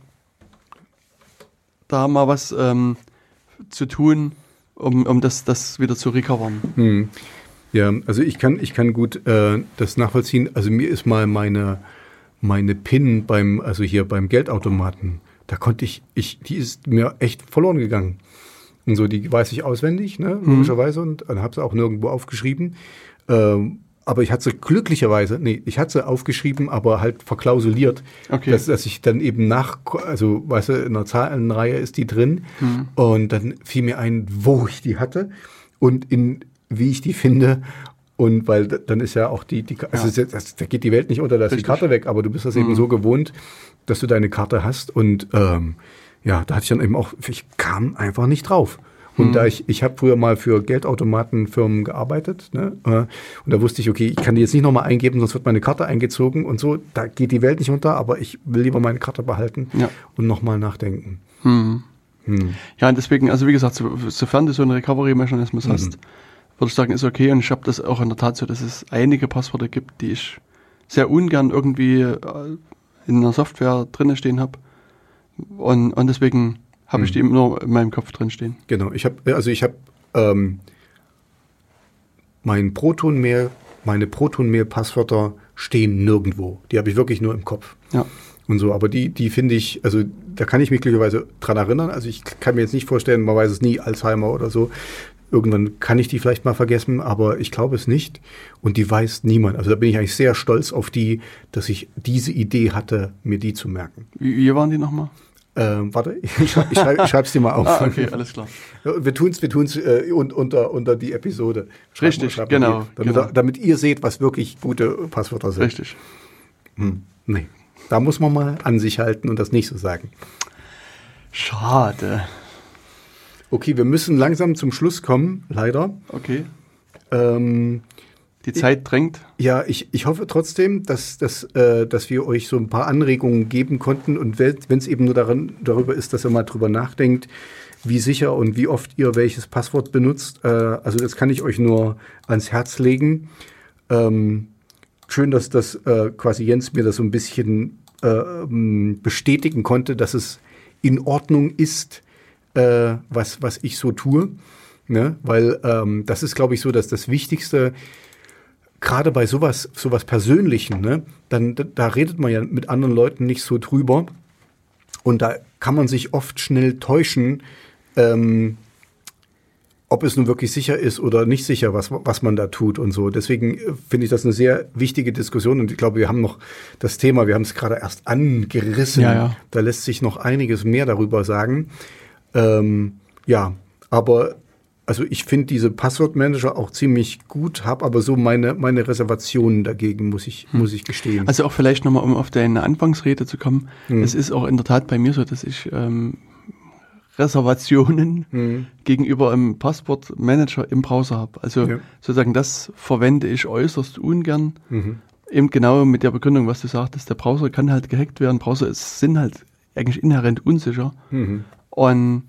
da mal was ähm, zu tun, um, um das, das wieder zu recovern. Hm. Ja, also ich kann, ich kann gut äh, das nachvollziehen. Also mir ist mal meine, meine PIN beim, also hier beim Geldautomaten, da konnte ich, ich, die ist mir echt verloren gegangen. Und so, die weiß ich auswendig, ne, mhm. logischerweise, und, und habe sie auch nirgendwo aufgeschrieben. Ähm, aber ich hatte sie glücklicherweise, nee, ich hatte sie aufgeschrieben, aber halt verklausuliert, okay. dass, dass ich dann eben nach, also weißt du, in einer Zahlenreihe ist die drin mhm. und dann fiel mir ein, wo ich die hatte und in wie ich die finde und weil dann ist ja auch die, die also ja. das, da geht die Welt nicht unter, da ist die Karte weg, aber du bist das mhm. eben so gewohnt, dass du deine Karte hast und ähm, ja, da hatte ich dann eben auch, ich kam einfach nicht drauf. Und mhm. da ich, ich habe früher mal für Geldautomatenfirmen gearbeitet, ne? Äh, und da wusste ich, okay, ich kann die jetzt nicht nochmal eingeben, sonst wird meine Karte eingezogen und so. Da geht die Welt nicht unter, aber ich will lieber meine Karte behalten ja. und nochmal nachdenken. Mhm. Mhm. Ja, und deswegen, also wie gesagt, so, sofern du so einen Recovery-Mechanismus mhm. hast, würde ich sagen, ist okay. Und ich habe das auch in der Tat so, dass es einige Passwörter gibt, die ich sehr ungern irgendwie äh, in einer Software drinne stehen habe. Und, und deswegen habe ich die immer nur in meinem Kopf drin stehen. Genau, ich habe, also ich habe ähm, mein Protonmail, meine Protonmail-Passwörter stehen nirgendwo. Die habe ich wirklich nur im Kopf. Ja. Und so, aber die, die finde ich, also da kann ich mich glücklicherweise dran erinnern. Also ich kann mir jetzt nicht vorstellen, man weiß es nie, Alzheimer oder so. Irgendwann kann ich die vielleicht mal vergessen, aber ich glaube es nicht. Und die weiß niemand. Also da bin ich eigentlich sehr stolz auf die, dass ich diese Idee hatte, mir die zu merken. Wie, wie waren die nochmal? Ähm, warte, ich, ich, schreib, ich schreib's dir mal auf. ah, okay, alles klar. Wir tun's, wir tun's äh, unter, unter die Episode. Schreib Richtig, mal, genau, die, damit, genau. damit ihr seht, was wirklich gute Passwörter sind. Richtig. Hm, nee, da muss man mal an sich halten und das nicht so sagen. Schade. Okay, wir müssen langsam zum Schluss kommen, leider. Okay. Ähm, die Zeit drängt. Ja, ich, ich hoffe trotzdem, dass, dass, äh, dass wir euch so ein paar Anregungen geben konnten und wenn es eben nur daran, darüber ist, dass ihr mal drüber nachdenkt, wie sicher und wie oft ihr welches Passwort benutzt. Äh, also das kann ich euch nur ans Herz legen. Ähm, schön, dass das äh, quasi Jens mir das so ein bisschen äh, ähm, bestätigen konnte, dass es in Ordnung ist, äh, was, was ich so tue. Ne? Weil ähm, das ist, glaube ich, so, dass das Wichtigste gerade bei sowas, sowas Persönlichen, ne, dann da redet man ja mit anderen Leuten nicht so drüber. Und da kann man sich oft schnell täuschen, ähm, ob es nun wirklich sicher ist oder nicht sicher, was, was man da tut und so. Deswegen äh, finde ich das eine sehr wichtige Diskussion und ich glaube, wir haben noch das Thema, wir haben es gerade erst angerissen. Ja, ja. Da lässt sich noch einiges mehr darüber sagen. Ähm, ja, aber also ich finde diese Passwortmanager auch ziemlich gut, habe aber so meine, meine Reservationen dagegen, muss ich, hm. muss ich gestehen. Also auch vielleicht nochmal, um auf deine Anfangsrede zu kommen. Hm. Es ist auch in der Tat bei mir so, dass ich ähm, Reservationen hm. gegenüber einem Passwortmanager im Browser habe. Also ja. sozusagen das verwende ich äußerst ungern. Mhm. Eben genau mit der Begründung, was du sagtest, der Browser kann halt gehackt werden. Browser ist, sind halt eigentlich inhärent unsicher. Mhm. Und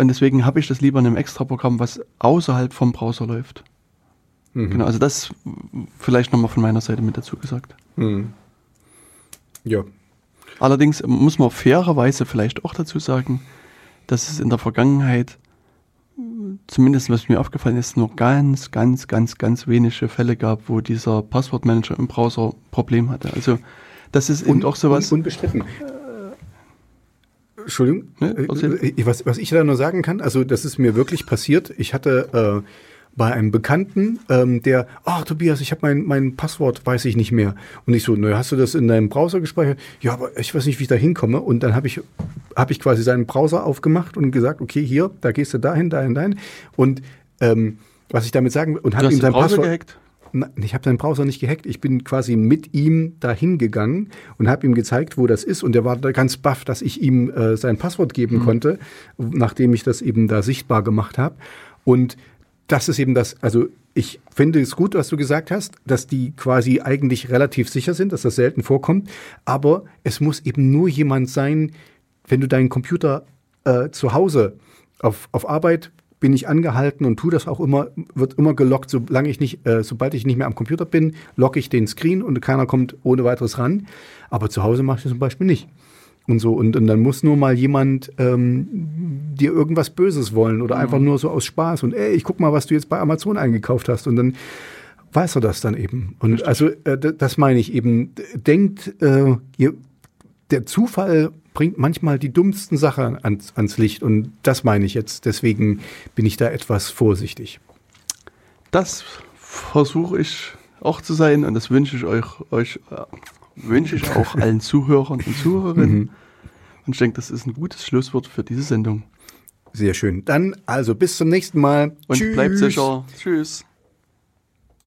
und deswegen habe ich das lieber in einem Extra-Programm, was außerhalb vom Browser läuft. Mhm. Genau, also das vielleicht nochmal von meiner Seite mit dazu gesagt. Mhm. Ja. Allerdings muss man fairerweise vielleicht auch dazu sagen, dass es in der Vergangenheit, zumindest was mir aufgefallen ist, nur ganz, ganz, ganz, ganz wenige Fälle gab, wo dieser Passwortmanager im Browser Problem hatte. Also das ist eben Un, auch sowas. Un, unbestritten. Entschuldigung, Ne, was, was ich da nur sagen kann, also das ist mir wirklich passiert. Ich hatte äh, bei einem Bekannten, ähm, der, ach Tobias, ich habe mein, mein Passwort, weiß ich nicht mehr. Und ich so, naja, hast du das in deinem Browser gespeichert? Ja, aber ich weiß nicht, wie ich da hinkomme. Und dann habe ich, hab ich quasi seinen Browser aufgemacht und gesagt, okay, hier, da gehst du dahin, dahin, dahin. Und ähm, was ich damit sagen will, und habe hast ihm sein Browser Passwort. gehackt? Ich habe seinen Browser nicht gehackt. Ich bin quasi mit ihm dahin gegangen und habe ihm gezeigt, wo das ist. Und er war da ganz baff, dass ich ihm äh, sein Passwort geben konnte, nachdem ich das eben da sichtbar gemacht habe. Und das ist eben das, also ich finde es gut, was du gesagt hast, dass die quasi eigentlich relativ sicher sind, dass das selten vorkommt. Aber es muss eben nur jemand sein, wenn du deinen Computer äh, zu Hause auf, auf Arbeit bin ich angehalten und tue das auch immer, wird immer gelockt, solange ich nicht, äh, sobald ich nicht mehr am Computer bin, locke ich den Screen und keiner kommt ohne weiteres ran. Aber zu Hause mache ich das zum Beispiel nicht. Und so, und, und dann muss nur mal jemand ähm, dir irgendwas Böses wollen oder einfach nur so aus Spaß und ey, ich guck mal, was du jetzt bei Amazon eingekauft hast und dann weiß er das dann eben. Und also äh, das meine ich eben. Denkt, äh, ihr, der Zufall bringt manchmal die dummsten Sachen ans, ans Licht und das meine ich jetzt. Deswegen bin ich da etwas vorsichtig. Das versuche ich auch zu sein und das wünsche ich euch, euch äh, wünsche ich auch allen Zuhörern und Zuhörerinnen. Und ich denke, das ist ein gutes Schlusswort für diese Sendung. Sehr schön. Dann also bis zum nächsten Mal. Und bleibt sicher. Tschüss.